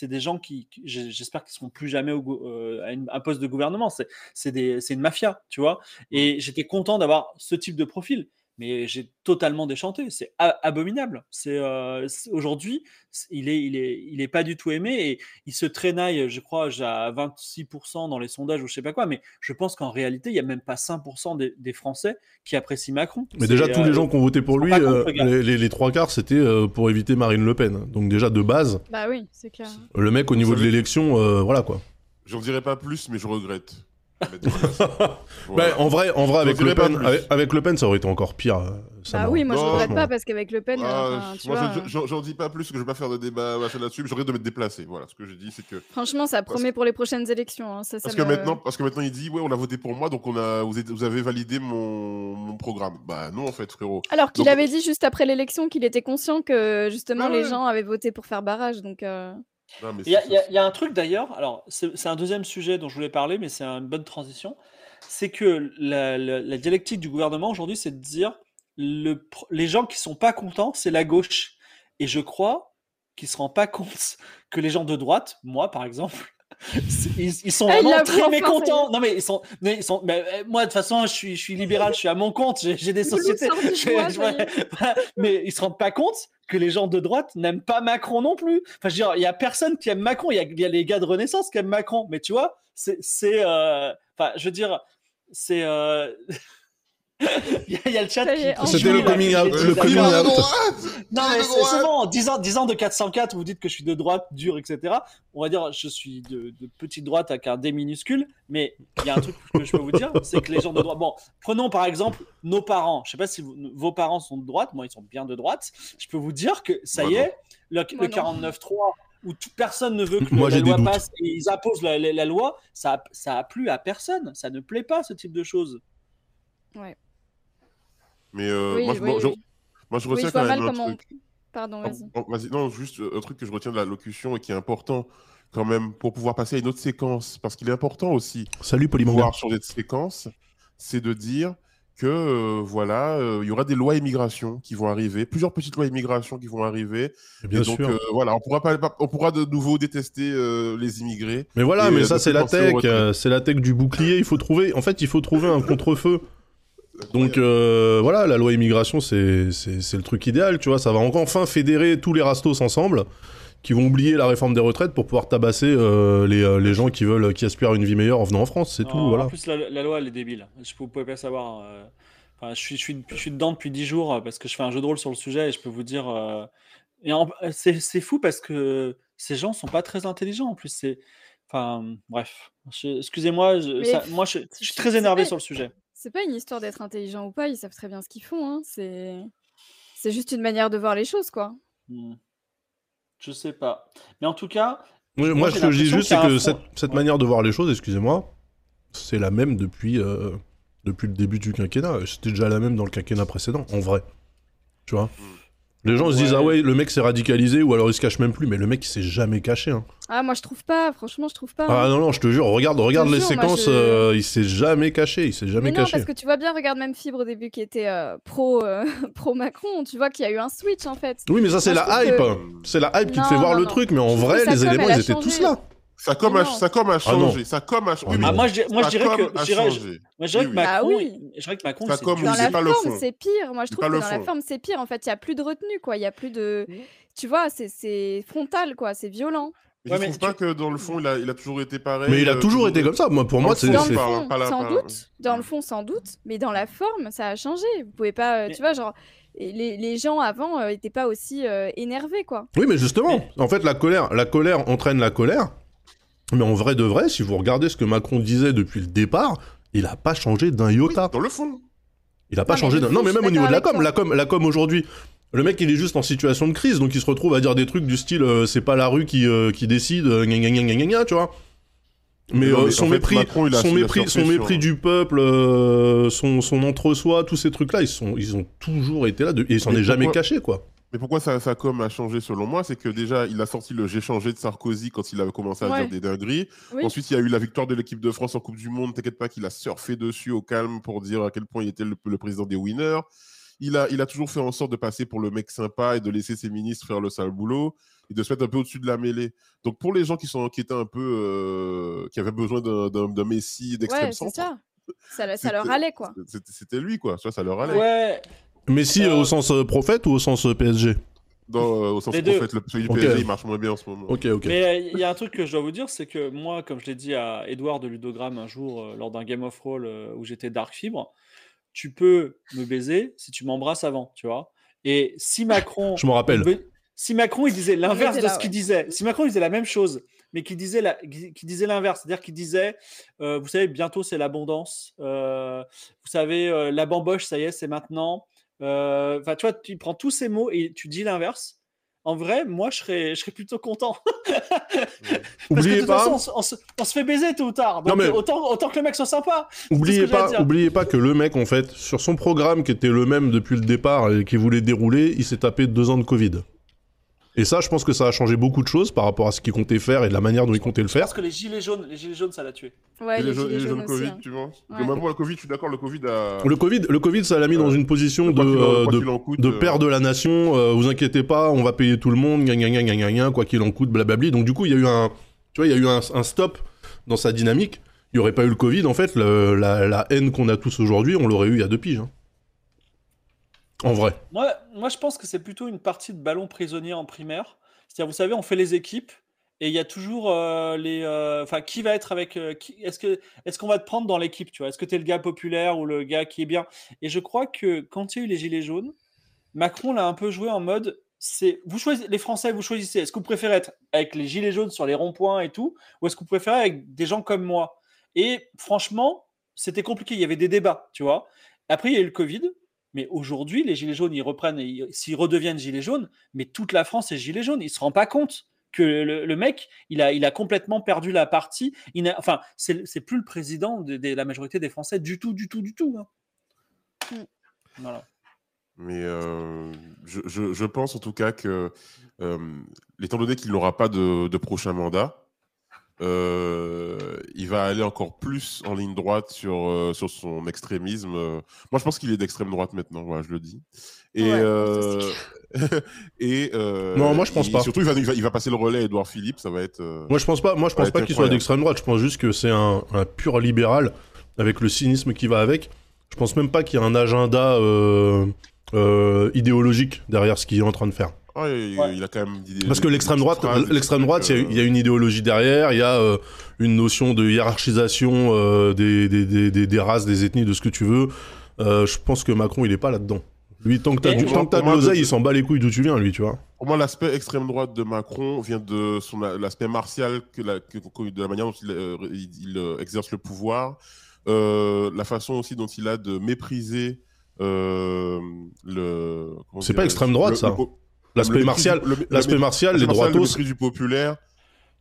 des gens qui, j'espère qu'ils seront plus jamais au, euh, à une- un poste de gouvernement c'est une mafia tu vois et j'étais content d'avoir ce type de profil mais j'ai totalement déchanté c'est abominable c'est euh, aujourd'hui il est il est il est pas du tout aimé et il se traînaille, je crois, à 26% dans les sondages ou je sais pas quoi, mais je pense qu'en réalité, il y a même pas 5% des, des Français qui apprécient Macron. Mais déjà, tous euh, les gens qui ont voté pour lui, euh, les, les- les trois quarts, c'était euh, pour éviter Marine Le Pen. Donc déjà, de base, Bah oui, c'est clair. le mec, au niveau de l'élection, euh, voilà quoi. J'en dirai pas plus, mais je regrette. Bah, en vrai, en vrai avec, le Pen, avec, avec Le Pen, ça aurait été encore pire. ça m'a- oui, moi je regrette non. pas parce qu'avec Le Pen, Ah, enfin, moi, je- j'en dis pas plus, que je vais pas faire de débat là-dessus, mais je regrette de me déplacer. Voilà, ce que je dis, c'est que. franchement, ça Parce- promet pour les prochaines élections. hein, Ça, ça Parce que, me- maintenant, parce que maintenant, il dit, ouais, on a voté pour moi, donc on a, vous, êtes- vous avez validé mon, mon programme. Bah non, en fait, frérot. Alors qu'il Donc- avait dit juste après l'élection qu'il était conscient que justement Ah les ouais. gens avaient voté pour faire barrage. Donc, euh, Il y, a- y y un truc d'ailleurs, alors c'est un deuxième sujet dont je voulais parler, mais c'est une bonne transition. C'est que la, la- la dialectique du gouvernement aujourd'hui, c'est de dire le, les gens qui sont pas contents, c'est la gauche. Et je crois qu'ils se rendent pas compte que les gens de droite, moi par exemple, ils, ils sont Ah, il vraiment très mécontents. Non mais ils sont, mais ils sont. mais, euh, moi de toute façon, je suis, je suis libéral, je suis à mon compte, j'ai des sociétés. Je- mais ils se rendent pas compte que les gens de droite n'aiment pas Macron non plus. Enfin, je veux dire, il y a personne qui aime Macron. Il y a, il y a les gars de Renaissance qui aiment Macron. Mais tu vois, c'est, c'est, euh, enfin, je veux dire, c'est, euh, il y, a- il y a le chat qui. C'était le coming out, le coming out. droite Non, mais de c'est en 10 ans, 10 ans de 404, vous dites que je suis de droite, dur, etc. On va dire je suis de, de petite droite avec un D minuscule, mais il y a un truc que je peux vous dire, c'est que les gens de droite. Bon, prenons par exemple nos parents. Je sais pas si vous- vos parents sont de droite, moi ils sont bien de droite. Je peux vous dire que ça y non. est, le, Moi le non. 49.3 où personne ne veut que Moi, la loi doutes. passe et ils imposent la, la- la loi, ça ça a plu à personne. Ça ne plaît pas ce type de choses. Mais euh, Oui, moi, je, oui, je- oui. moi, je Oui, retiens quand même un comment. truc. Pardon, Ah, vas-y. non, juste euh, un truc que je retiens de la locution et qui est important quand même pour pouvoir passer à une autre séquence, parce qu'il est important aussi Salut Polymanga. pouvoir changer de séquence, c'est de dire que euh, voilà, euh, il y aura des lois immigration qui vont arriver, plusieurs petites lois immigration qui vont arriver. Bien et donc sûr. euh, voilà, on pourra pas, on pourra de nouveau détester euh, les immigrés. Mais voilà, Et, mais ça c'est la tech, c'est la tech du bouclier. Il faut trouver, en fait, il faut trouver un contre-feu. Donc euh, voilà, la loi immigration, c'est le truc idéal, tu vois. Ça va encore enfin fédérer tous les rastos ensemble, qui vont oublier la réforme des retraites pour pouvoir tabasser euh, les, euh, les gens qui veulent, qui aspirent à une vie meilleure en venant en France. C'est tout, voilà. En plus, la, la loi, elle est débile. Je, vous pouvez pas savoir. euh, Enfin, je, suis, je, suis, je suis dedans depuis 10 jours parce que je fais un jeu de rôle sur le sujet et je peux vous dire. euh, et c'est c'est fou parce que ces gens sont pas très intelligents en plus. C'est. Enfin, bref. Excusez-moi, je- ça- moi je, je suis très énervé sur le sujet. C'est pas une histoire d'être intelligent ou pas, ils savent très bien ce qu'ils font. Hein. C'est c'est juste une manière de voir les choses, quoi. Hmm. Je sais pas. Mais en tout cas, Oui, Moi, moi, ce que je dis juste, c'est que cette, cette Ouais. manière de voir les choses, excusez-moi, c'est la même depuis, euh, depuis le début du quinquennat. C'était déjà la même dans le quinquennat précédent, en vrai. Tu vois? Les gens se disent, ah ouais, le mec s'est radicalisé, ou alors il se cache même plus, mais le mec il s'est jamais caché. hein. Ah, moi je trouve pas, franchement, je trouve pas. Ah hein. non, non, je te jure, regarde, regarde les jure, séquences, je- euh, il s'est jamais caché, il s'est jamais Mais non, caché. parce que tu vois bien, regarde même Fibre au début qui était euh, pro, euh, pro Macron, tu vois qu'il y a eu un switch en fait. Oui, mais ça c'est la hype. C'est la hype qui te Non, fait voir non, le truc, mais en Je vrai, les éléments, ils étaient changé. tous là. Ça comme, Mais a, ça comme a Ah changé. ça comme a Ah oui, ah, non. moi, je, moi, je dirais que, a je dirais, changé. moi, je dirais que Oui, oui. Bah Macron, oui. il- je dirais que Macron, Ça c'est comme. Dans oui, la c'est pas le forme, fond. c'est pire. Moi, je trouve que dans la forme, c'est pire. En fait, il y a plus de retenue, quoi. Il y a plus de. Tu vois, c'est- c'est frontal, quoi. C'est violent. Mais Ouais, je mais trouve tu- pas que dans le fond, il a, il a toujours été pareil. Mais il a euh, toujours été comme ça. Moi, pour Dans moi, c'est. Dans le fond, pas sans pas doute. Dans le fond, sans doute. Mais dans la forme, ça a changé. Vous pouvez pas. euh, Mais- Tu vois, genre. Les, les gens avant euh, étaient pas aussi euh, énervés, quoi. Oui, mais justement, en fait, la colère, la colère entraîne la colère. Mais en vrai de vrai, si vous regardez ce que Macron disait depuis le départ, il a pas changé d'un Oui, iota. dans le fond. Il a pas Non, changé d'un. Non, mais même au niveau de la com, la com, la com aujourd'hui. Le mec, il est juste en situation de crise, donc il se retrouve à dire des trucs du style euh, c'est pas la rue qui, euh, qui décide, euh, gna gna gna gna gna gna, tu vois. Mais, Non, euh, mais son fait, mépris, Macron, il a- son mépris, son du peuple, euh, son, son entre-soi, tous ces trucs-là, ils sont, ils ont toujours été là, de- et il s'en est jamais caché, quoi. Mais pourquoi ça, ça com a changé selon moi C'est que déjà, il a sorti le J'ai changé de Sarkozy quand il avait commencé à Ouais. dire des dingueries. Oui. Ensuite, il y a eu la victoire de l'équipe de France en Coupe du Monde. T'inquiète pas qu'il a surfé dessus au calme pour dire à quel point il était le, le président des winners. Il a, il a toujours fait en sorte de passer pour le mec sympa et de laisser ses ministres faire le sale boulot et de se mettre un peu au-dessus de la mêlée. Donc pour les gens qui sont qui étaient un peu, euh, qui avaient besoin d'un- d'un d'un messie d'extrême Ouais, c'est centre, ça. Ça, ça leur allait, quoi. c'était c'était lui quoi. Ça, ça leur allait. Ouais, Messi Euh, au sens euh, prophète ou au sens euh, PSG euh, au sens Les deux. prophète, le du. PSG, il marche moins bien en ce moment. Ok, ok. Mais euh, il y a un truc que je dois vous dire, c'est que moi, comme je l'ai dit à Edouard de Ludogramme un jour euh, lors d'un Game of Roll euh, où j'étais Dark Fibre, tu peux me baiser si tu m'embrasses avant, tu vois. Et si Macron, Je me rappelle. si Macron il disait l'inverse de ce qu'il ouais. disait, si Macron il disait la même chose, mais qu'il disait la, qui disait l'inverse, c'est-à-dire qu'il disait, euh, vous savez, bientôt c'est l'abondance, euh, vous savez, euh, la bamboche, ça y est, c'est maintenant. Euh, Enfin, tu vois, tu prends tous ces mots et tu dis l'inverse. En vrai, moi, je serais, je serais plutôt content. Parce que de Oubliez toute pas, façon, on, se- on se, on se fait baiser tôt ou tard. Non, mais- autant, autant que le mec soit sympa. oubliez pas, oubliez pas que le mec, en fait, sur son programme qui était le même depuis le départ et qui voulait dérouler, il s'est tapé deux ans de Covid. Et ça, je pense que ça a changé beaucoup de choses par rapport à ce qu'il comptait faire et de la manière dont il comptait le faire. Parce que les gilets jaunes, les gilets jaunes, ça l'a tué. Ouais, les, gilets les jaunes aussi. Covid, hein. tu vois Ouais. Même pour le Covid, je suis d'accord, le Covid a. Le Covid, le Covid, ça l'a mis dans une position de, euh, de, coûte, de euh, père de la nation. euh, vous inquiétez pas, on va payer tout le monde, gna gna gna gna gna gna, quoi qu'il en coûte, blablabli. Donc du coup, il y a eu un, tu vois, il y a eu un, un stop dans sa dynamique. Il n'y aurait pas eu le Covid, en fait, le- la, la haine qu'on a tous aujourd'hui, on l'aurait eu il y a deux piges. hein. En vrai. Moi, moi, je pense que c'est plutôt une partie de ballon prisonnier en primaire. C'est-à-dire, vous savez, on fait les équipes et il y a toujours euh, les. euh, Enfin, qui va être avec. euh, Est-ce que est-ce qu'on va te prendre dans l'équipe Tu vois? Est-ce que tu es le gars populaire ou le gars qui est bien? Et je crois que quand il y a eu les gilets jaunes, Macron l'a un peu joué en mode c'est vous choisissez les Français, vous choisissez. Est-ce que vous préférez être avec les gilets jaunes sur les ronds-points et tout, ou est-ce que vous préférez avec des gens comme moi? Et franchement, c'était compliqué. Il y avait des débats, tu vois? Après, il y a eu le Covid, mais aujourd'hui, les gilets jaunes, ils reprennent, et ils- s'ils redeviennent gilets jaunes, mais toute la France est gilet jaune. Il se rend pas compte que le, le mec, il a, il a complètement perdu la partie. Il enfin, c'est c'est plus le président de, de la majorité des Français du tout, du tout, du tout. hein. Mm. Voilà. Mais euh, je, je- je pense en tout cas que, euh, étant donné qu'il n'aura pas de, de prochain mandat, euh, il va aller encore plus en ligne droite sur, euh, sur son extrémisme. Euh, Moi, je pense qu'il est d'extrême droite maintenant, voilà, je le dis. Et, Ouais, euh, et euh, Non, moi, je pense il- pas. Surtout, il va, il va, il va passer le relais à Edouard Philippe, ça va être. euh, Moi, je pense pas, moi, je pense pas qu'il soit d'extrême droite. Je pense juste que c'est un, un pur libéral avec le cynisme qui va avec. Je pense même pas qu'il y a un agenda euh, euh, idéologique derrière ce qu'il est en train de faire. Il, Ouais. il a quand même. des- Parce que l'extrême droite, l'extrême droite, il y a- euh, il y, a une idéologie derrière, il y a euh, une notion de hiérarchisation euh, des, des, des, des- des races, des ethnies, de ce que tu veux. Euh, je pense que Macron, il est pas là-dedans. Lui, tant que t'as du- tant que t'as de l'oseille, de- il s'en bat les couilles d'où tu viens, lui, tu vois. Pour moi, l'aspect extrême droite de Macron vient de son l'aspect martial, que la, que- que- de la manière dont il, il- il, exerce le pouvoir, euh, la façon aussi dont il a de mépriser euh, le. C'est pas extrême droite, le- ça. le L'aspect le martial, le- le l'aspect martial, les le droitos. mépris du populaire.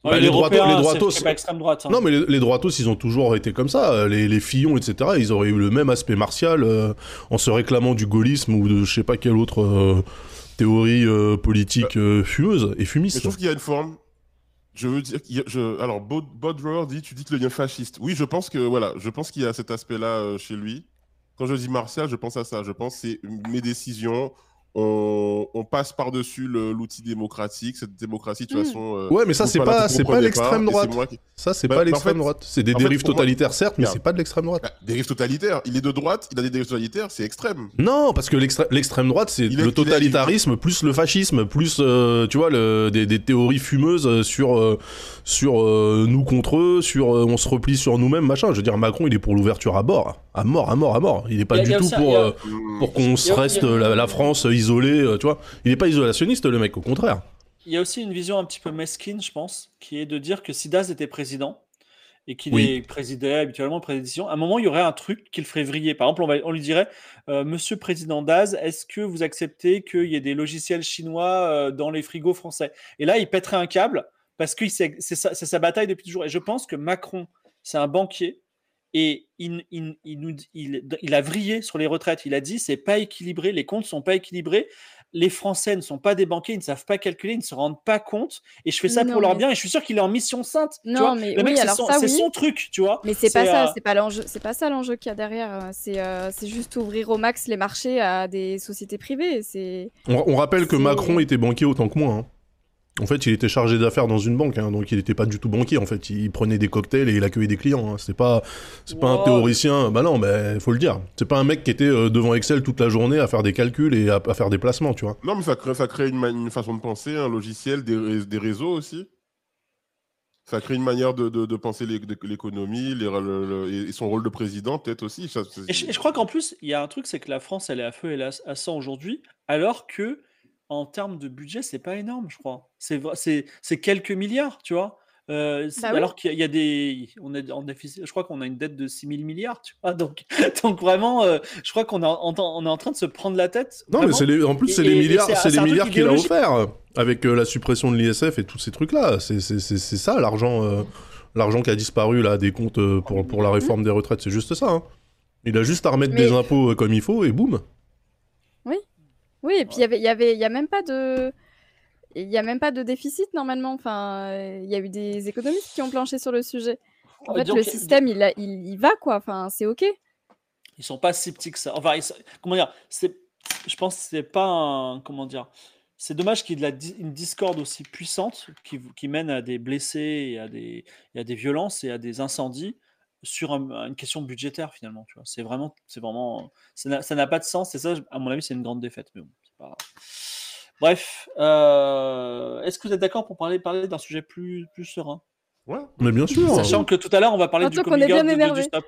Bah, Ouais, les droitos- les droitos- c'est pas extrême droite. hein. Non, mais les, les droitos, ils ont toujours été comme ça. Les, les Fillons, etc., ils auraient eu le même aspect martial euh, en se réclamant du gaullisme ou de je sais pas quelle autre euh, théorie euh, politique euh, fumeuse et Mais fumiste. je trouve qu'il y a une forme. Je veux dire, je, alors Bod Bodrower dit, tu dis que le lien fasciste. Oui, je pense que voilà, je pense qu'il y a cet aspect-là euh, chez lui. Quand je dis martial, je pense à ça. Je pense que c'est mes décisions. On, on passe par-dessus l'outil démocratique. Cette démocratie, de toute Mm. façon. euh, Ouais, mais ça, c'est pas, c'est pas l'extrême droite. qui- Ça, c'est Bah, pas bah, en l'extrême fait- droite. C'est des fait, dérives moi- totalitaires, certes, mais c'est pas de l'extrême droite. Bah, dérive totalitaire. Il est de droite, il a des dérives totalitaires, c'est extrême. Non, parce que l'extrême droite, c'est le est- totalitarisme plus le fascisme, plus, euh, tu vois, le- des, des théories fumeuses euh, sur, euh, sur euh, nous contre eux, sur euh, on se replie sur nous-mêmes, machin. Je veux dire, Macron, il est pour l'ouverture à bord. À mort, à mort, à mort. Il est pas Il y a- du il y a tout pour, a- euh, pour qu'on se reste a- la, la France isolée, euh, tu vois. Il est pas isolationniste, le mec, au contraire. Il y a aussi une vision un petit peu mesquine, je pense, qui est de dire que si Daz était président et qu'il Oui. présidait habituellement président, à un moment, il y aurait un truc qui le ferait vriller. Par exemple, on, va- on lui dirait euh, Monsieur Président Daz, est-ce que vous acceptez qu'il y ait des logiciels chinois euh, dans les frigos français? Et là, il pèterait un câble parce que c'est sa, c'est sa bataille depuis toujours. Et je pense que Macron, c'est un banquier. Et il, il- il il, il a vrillé sur les retraites. Il a dit c'est pas équilibré, les comptes sont pas équilibrés. Les Français ne sont pas des banquiers, ils ne savent pas calculer, ils ne se rendent pas compte. Et je fais ça Non, pour leur mais- bien. Et je suis sûr qu'il est en mission sainte. tu Non, vois. mais le mec, oui, c'est son, ça, c'est oui. son truc, tu vois. Mais c'est pas ça, euh, c'est pas l'enjeu, c'est pas ça l'enjeu qu'il y a derrière. C'est euh, c'est juste ouvrir au max les marchés à des sociétés privées. C'est On, on rappelle que Macron était banquier autant que moi. hein. En fait, il était chargé d'affaires dans une banque, hein, donc il n'était pas du tout banquier. En fait, il prenait des cocktails et il accueillait des clients. hein. C'est pas, c'est pas un théoricien. Bah non, mais faut le dire. C'est pas un mec qui était euh, devant Excel toute la journée à faire des calculs et à, à faire des placements, tu vois. Non, mais ça crée, ça crée une, façon de penser, un logiciel, des, des réseaux aussi. Ça crée une manière de, de, de penser l'économie les- le- le- et son rôle de président, peut-être aussi. Ça, Et je, et je crois qu'en plus, il y a un truc, c'est que la France, elle est à feu et la- à sang aujourd'hui, alors que en termes de budget, c'est pas énorme, je crois. C'est vra- c'est c'est quelques milliards, tu vois. Euh, Bah oui. alors qu'il y, a- il y a des, on est en déficit. Je crois qu'on a une dette de 6 000 milliards, tu vois. Donc, donc vraiment, euh, je crois qu'on est en, on est en train de se prendre la tête. Non, mais vraiment. c'est les- en plus, c'est les milliards, c'est- c'est c'est les milliards qu'il a offert avec euh, la suppression de l'ISF et tous ces trucs-là. C'est c'est- c'est- c'est ça l'argent, euh, l'argent qui a disparu là des comptes pour, pour la réforme des retraites. C'est juste ça. hein. Il a juste à remettre Mais- des impôts comme il faut et boum. Oui, et puis il y avait, il y avait, il y a même pas de, il y a même pas de déficit normalement. Enfin, euh, il y a eu des économistes qui ont planché sur le sujet. En Ouais, fait, donc, le système, il, a- il, il va quoi. Enfin, c'est ok. Ils sont pas si petits que ça. Enfin, ils comment dire C'est, je pense, que c'est pas un, comment dire. C'est dommage qu'il y ait de la di- une discorde aussi puissante qui, qui mène à des blessés et à des, et à des violences et à des incendies sur un- une question budgétaire finalement. Tu vois, c'est vraiment, c'est vraiment, ça n'a- ça n'a pas de sens. Et ça, à mon avis, c'est une grande défaite. Mais bon, c'est pas grave. Bref, euh, est-ce que vous êtes d'accord pour parler, parler d'un sujet plus, plus serein? Ouais. Mais bien sûr. Sachant que tout à l'heure, on va parler du coming out de- de- du stop.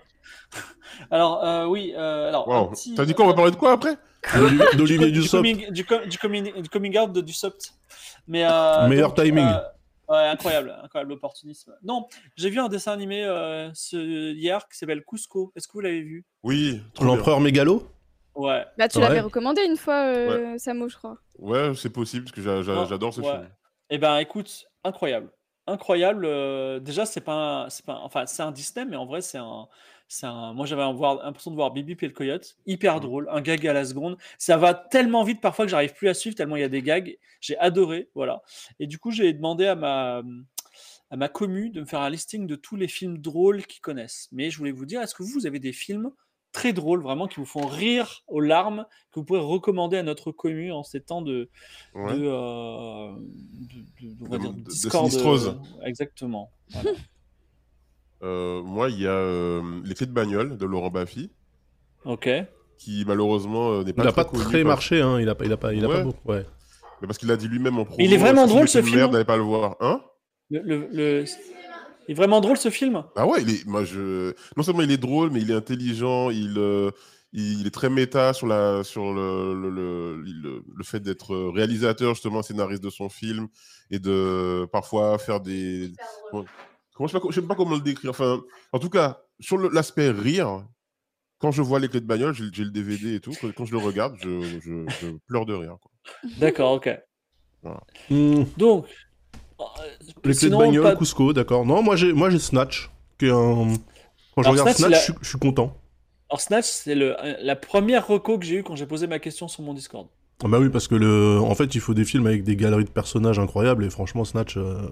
alors, euh, oui, euh, alors, un Wow. petit- T'as dit quoi On va parler de quoi après? D'Olivier- du, coming, du, co- du coming, du coming out de Dussopt. Mais, euh, Meilleur timing. Ouais, incroyable, incroyable opportunisme. Non, j'ai vu un dessin animé euh, ce, hier qui s'appelle Cusco. Est-ce que vous l'avez vu? Oui. L'empereur mégalo? Ouais. Bah, tu Ouais. l'avais recommandé une fois, euh, Samo, je crois. Ouais, c'est possible parce que j'a- j'a- Non, j'adore ce ouais. film. Eh ben, écoute, incroyable, incroyable. euh, déjà, c'est pas, un- c'est pas, un- enfin, c'est un Disney, mais en vrai, c'est un, un. Moi, j'avais l'impression de voir Bibi et le coyote, hyper Mhm. drôle, un gag à la seconde. Ça va tellement vite parfois que j'arrive plus à suivre tellement il y a des gags. J'ai adoré, voilà. Et du coup, j'ai demandé à ma à ma commu de me faire un listing de tous les films drôles qu'ils connaissent. Mais je voulais vous dire, est-ce que vous, vous avez des films très drôles, vraiment, qui vous font rire aux larmes, que vous pouvez recommander à notre commu en ces temps de, Ouais. de, euh, de- de- on va De- dire de- de discorde, euh, exactement. Voilà. Euh, moi, il y a euh, Les clés de bagnole de Laurent Baffy, ok. qui malheureusement euh, n'est pas Il a très pas connu très marché, hein. Il a pas, il a pas, il a pas beaucoup. Ouais. Mais parce qu'il a dit lui-même en promo. Il est vraiment euh, drôle, c'est ce film, Merde, n'allez pas le voir. Hein? Le, le- le- Il est vraiment drôle ce film? Ah ouais, il est, moi je, non seulement il est drôle, mais il est intelligent, il, euh, il est très méta sur la, sur le, le, le, le- le fait d'être réalisateur justement, scénariste de son film et de parfois faire des, comment, je sais pas, je sais pas comment le décrire. Enfin, en tout cas, sur l'aspect rire, quand je vois les clés de bagnole, j'ai le DVD et tout, quand, je le regarde, je, je, je pleure de rire. D'accord, ok. Donc. euh, les clés sinon, de bagnole, pas- Cusco, d'accord. Non, moi j'ai, moi j'ai Snatch, qui est un. Quand je Alors, regarde Snatch, je, suis, je suis content. Alors Snatch, c'est le- la première reco que j'ai eue quand j'ai posé ma question sur mon Discord. Ah bah oui, parce que le, en fait, il faut des films avec des galeries de personnages incroyables et franchement, Snatch, euh,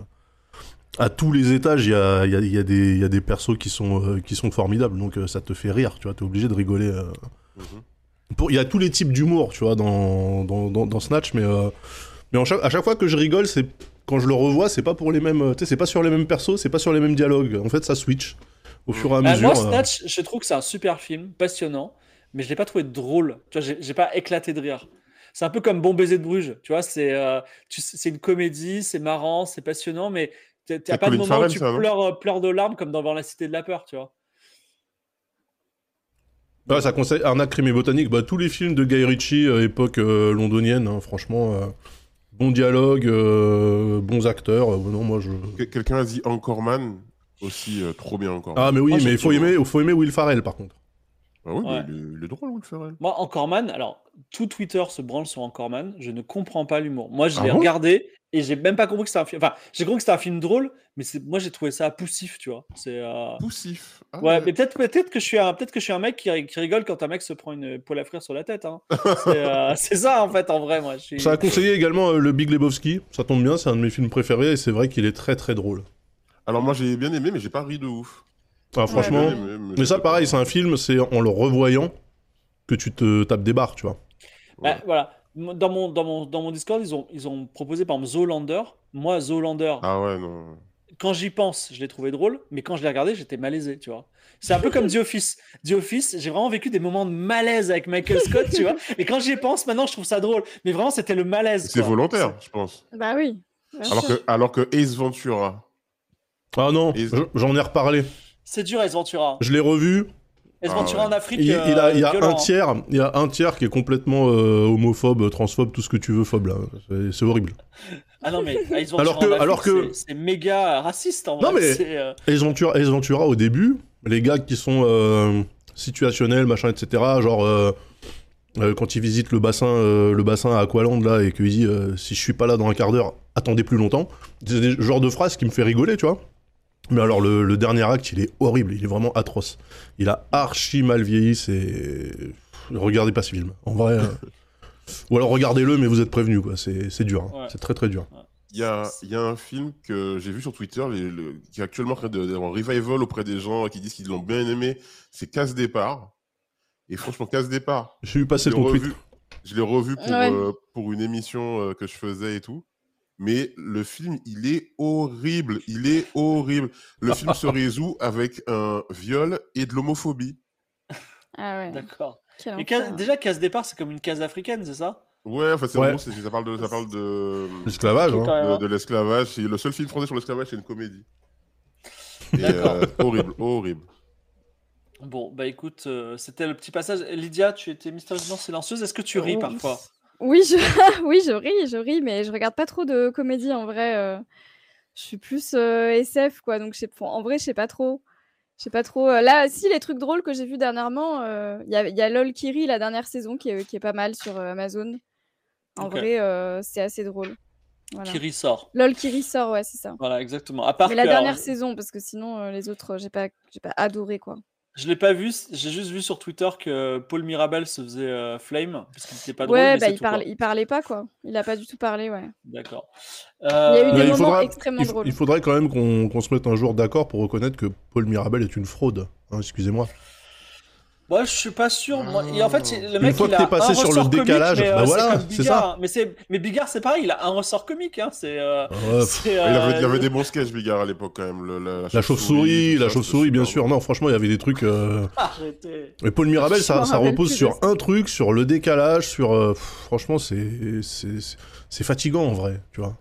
à tous les étages, il y a, il y, a, il y, a des- il y a des persos qui sont, euh, qui sont formidables, donc euh, ça te fait rire, tu vois, t'es obligé de rigoler. euh. Mhm. Pour, il y a tous les types d'humour, tu vois, dans, dans, dans, dans Snatch, mais, euh, mais en chaque, à chaque fois que je rigole, c'est quand je le revois, c'est pas pour les mêmes, tu sais, c'est pas sur les mêmes persos, c'est pas sur les mêmes dialogues. En fait, ça switch au fur et à Bah, mesure. moi. Snatch, je trouve que c'est un super film, passionnant, mais je l'ai pas trouvé drôle. Tu vois, j'ai pas éclaté de rire. C'est un peu comme Bon baiser de Bruges. Tu vois, euh, c'est une comédie, c'est marrant, c'est passionnant, mais t'as pas de Colin moment où tu ça, pleures, euh, pleures de larmes comme dans Dans la Cité de la Peur, tu vois. Ouais, ça conseille Arnaque, Crime et Botanique. Bah, tous les films de Guy Ritchie, euh, époque euh, londonienne, hein, franchement, euh, bon dialogue, euh, bons acteurs. euh, non, moi je. Que- Quelqu'un a dit Anchorman aussi, euh, trop bien encore. Ah, mais oui, Moi, mais il faut aimer, faut aimer Will Farrell par contre. Ah oui, mais Ouais. il, est, il est drôle, Will Ferrell. Moi, Anchorman, alors, tout Twitter se branle sur Anchorman. Je ne comprends pas l'humour. Moi, je Ah l'ai bon? regardé et j'ai même pas compris que c'était un film. Enfin, j'ai compris que c'était un film drôle, mais c'est- moi, j'ai trouvé ça poussif, tu vois. C'est. euh, Poussif. Ah Ouais, mais peut-être peut-être que je suis un peut-être que je suis un mec qui, ri- qui rigole quand un mec se prend une poêle à frire sur la tête. hein. C'est euh, c'est ça en fait en vrai moi. Je suis... Ça a conseillé également euh, le Big Lebowski. Ça tombe bien, c'est un de mes films préférés et c'est vrai qu'il est très très drôle. Alors moi j'ai bien aimé, mais j'ai pas ri de ouf. Ah, franchement. Mais ça, pareil, c'est un film, c'est en le revoyant que tu te tapes des barres, tu vois. Bah, Ouais. voilà. Dans mon, dans, mon, dans mon Discord, ils ont, ils ont proposé par exemple Zoolander. Moi, Zoolander, Ah ouais, non. quand j'y pense, je l'ai trouvé drôle, mais quand je l'ai regardé, j'étais malaisé, tu vois. C'est un peu comme The Office. The Office, j'ai vraiment vécu des moments de malaise avec Michael Scott, tu vois. Et quand j'y pense, maintenant, je trouve ça drôle. Mais vraiment, c'était le malaise. C'est volontaire, je pense. Bah oui. Alors sûr. que, alors que Ace Ventura. Ah non, j'en ai reparlé. C'est dur, Ace Ventura. Je l'ai revu. Ace Ah Ventura ouais. en Afrique. Il, il a, euh, il y a violent, un hein. tiers, il y a un tiers qui est complètement euh, homophobe, transphobe, tout ce que tu veux, phobe là. C'est- horrible. Ah non, mais Ace Ventura Alors que- en Afrique, alors que- c'est- c'est méga raciste en Non, vrai. mais- C'est, euh, Ace Ventura, Ace Ventura, au début, les gars qui sont euh, situationnels, machin, etc., genre euh, euh, quand ils visitent le bassin, euh, le bassin à Aqualand là, et qu'il dit euh, si je suis pas là dans un quart d'heure, attendez plus longtemps. C'est des genres de phrases qui me fait rigoler, tu vois. Mais alors le, le dernier acte, il est horrible, il est vraiment atroce. Il a archi mal vieilli, c'est regardez pas ce film. En vrai. euh, Ou alors regardez-le, mais vous êtes prévenus, quoi. C'est c'est dur, hein. Ouais. c'est très très dur. Il y a, il y a un film que j'ai vu sur Twitter les- le- qui est actuellement en revival auprès des gens qui disent qu'ils l'ont bien aimé. C'est Casse Départ. Et franchement, Casse Départ. J'ai vu passer Je l'ai ton tweet. revu, je l'ai revu pour, Ouais. euh, pour une émission euh, que je faisais et tout. Mais le film, il est horrible. Il est horrible. Le film se résout avec un viol et de l'homophobie. Ah ouais. D'accord. Et case- enfer. déjà, case départ, c'est comme une case africaine, c'est ça? Ouais, enfin, c'est Ouais. c'est- ça parle de, ça parle de, L'esclavage, hein. de, hein. de l'esclavage. Le seul film français sur l'esclavage, c'est une comédie. Et, euh, horrible, horrible. Bon, bah écoute, euh, c'était le petit passage. Lydia, tu étais mystérieusement silencieuse. Est-ce que tu ris Oh, parfois? Oui, je... oui, je ris, je ris, mais je regarde pas trop de comédie en vrai. euh, Je suis plus euh, SF, quoi. Donc, je sais... en vrai, je sais pas trop. Je sais pas trop. euh, Là, si, les trucs drôles que j'ai vus dernièrement, euh, il y, a... il y a LOL Kiri, la dernière saison, qui est, qui est pas mal sur euh, Amazon. En Ok. vrai, euh, c'est assez drôle. Voilà. Kiri sort. LOL Kiri sort, ouais, c'est ça. Voilà, exactement. À part Mais la dernière saison, parce que sinon, euh, les autres, euh, j'ai pas, j'ai pas adoré, quoi. Je l'ai pas vu, j'ai juste vu sur Twitter que Paul Mirabel se faisait euh, flame parce qu'il était pas drôle. ouais, mais bah, il, tout, parle... il parlait pas, quoi. Il a pas du tout parlé, ouais. D'accord. Il y a eu Euh, des moments faudra- extrêmement Il, drôles. il faudrait quand même qu'on qu'on se mette un jour d'accord pour reconnaître que Paul Mirabel est une fraude. Hein, Excusez-moi. Moi, je suis pas sûr. Moi. Et en fait, le Une mec, fois il que a t'es passé un sur le ressort comique, décalage, mais, euh, bah c'est voilà, c'est Bigard, ça. Mais, c'est... mais Bigard, c'est pareil, il a un ressort comique. Hein. C'est, euh, Ouais, c'est, Il, avait, il y euh, avait des bons sketchs, Bigard, à l'époque, quand même. le- la, la chauve-souris, la chauve-souris, bien sûr. Non, franchement, il y avait des trucs. euh, Arrêtez. Mais Paul Mirabel, ça, repose sur un truc, sur le décalage, sur. euh, franchement, c'est c'est fatigant en vrai, tu vois.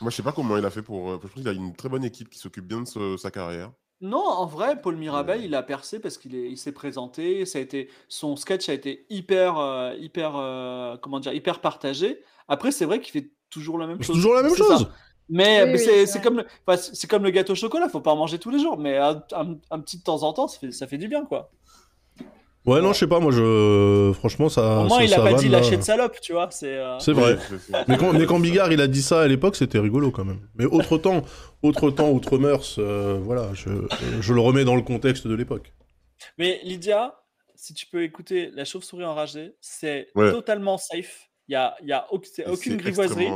Moi, je sais pas comment il a fait pour. euh, Je pense qu'il a une très bonne équipe qui s'occupe bien de ce- sa carrière. Non, en vrai, Paul Mirabel, il a percé parce qu'il est, il s'est présenté. Ça a été, son sketch a été hyper, euh, hyper, euh, comment dire, hyper partagé. Après, c'est vrai qu'il fait toujours la même C'est chose. toujours la même C'est chose. ça. Mais, Oui, mais oui, c'est, c'est c'est vrai. comme, le- enfin, c'est c'est comme le gâteau au chocolat. Faut pas en manger tous les jours, mais un, un- un petit de temps en temps, ça fait, ça fait du bien, quoi. Ouais, non, je sais pas, moi, je. Franchement, ça. Au moins, ça- il a ça pas vanne, dit lâcher de salope, tu vois. C'est. euh, C'est vrai. Mais quand, mais quand Bigard il a dit ça à l'époque, c'était rigolo quand même. Mais autre temps, autre temps, autre mœurs, euh, voilà, je, je le remets dans le contexte de l'époque. Mais Lydia, si tu peux écouter La chauve-souris enragée, c'est Ouais. totalement safe. Il y a, y a aucune grivoiserie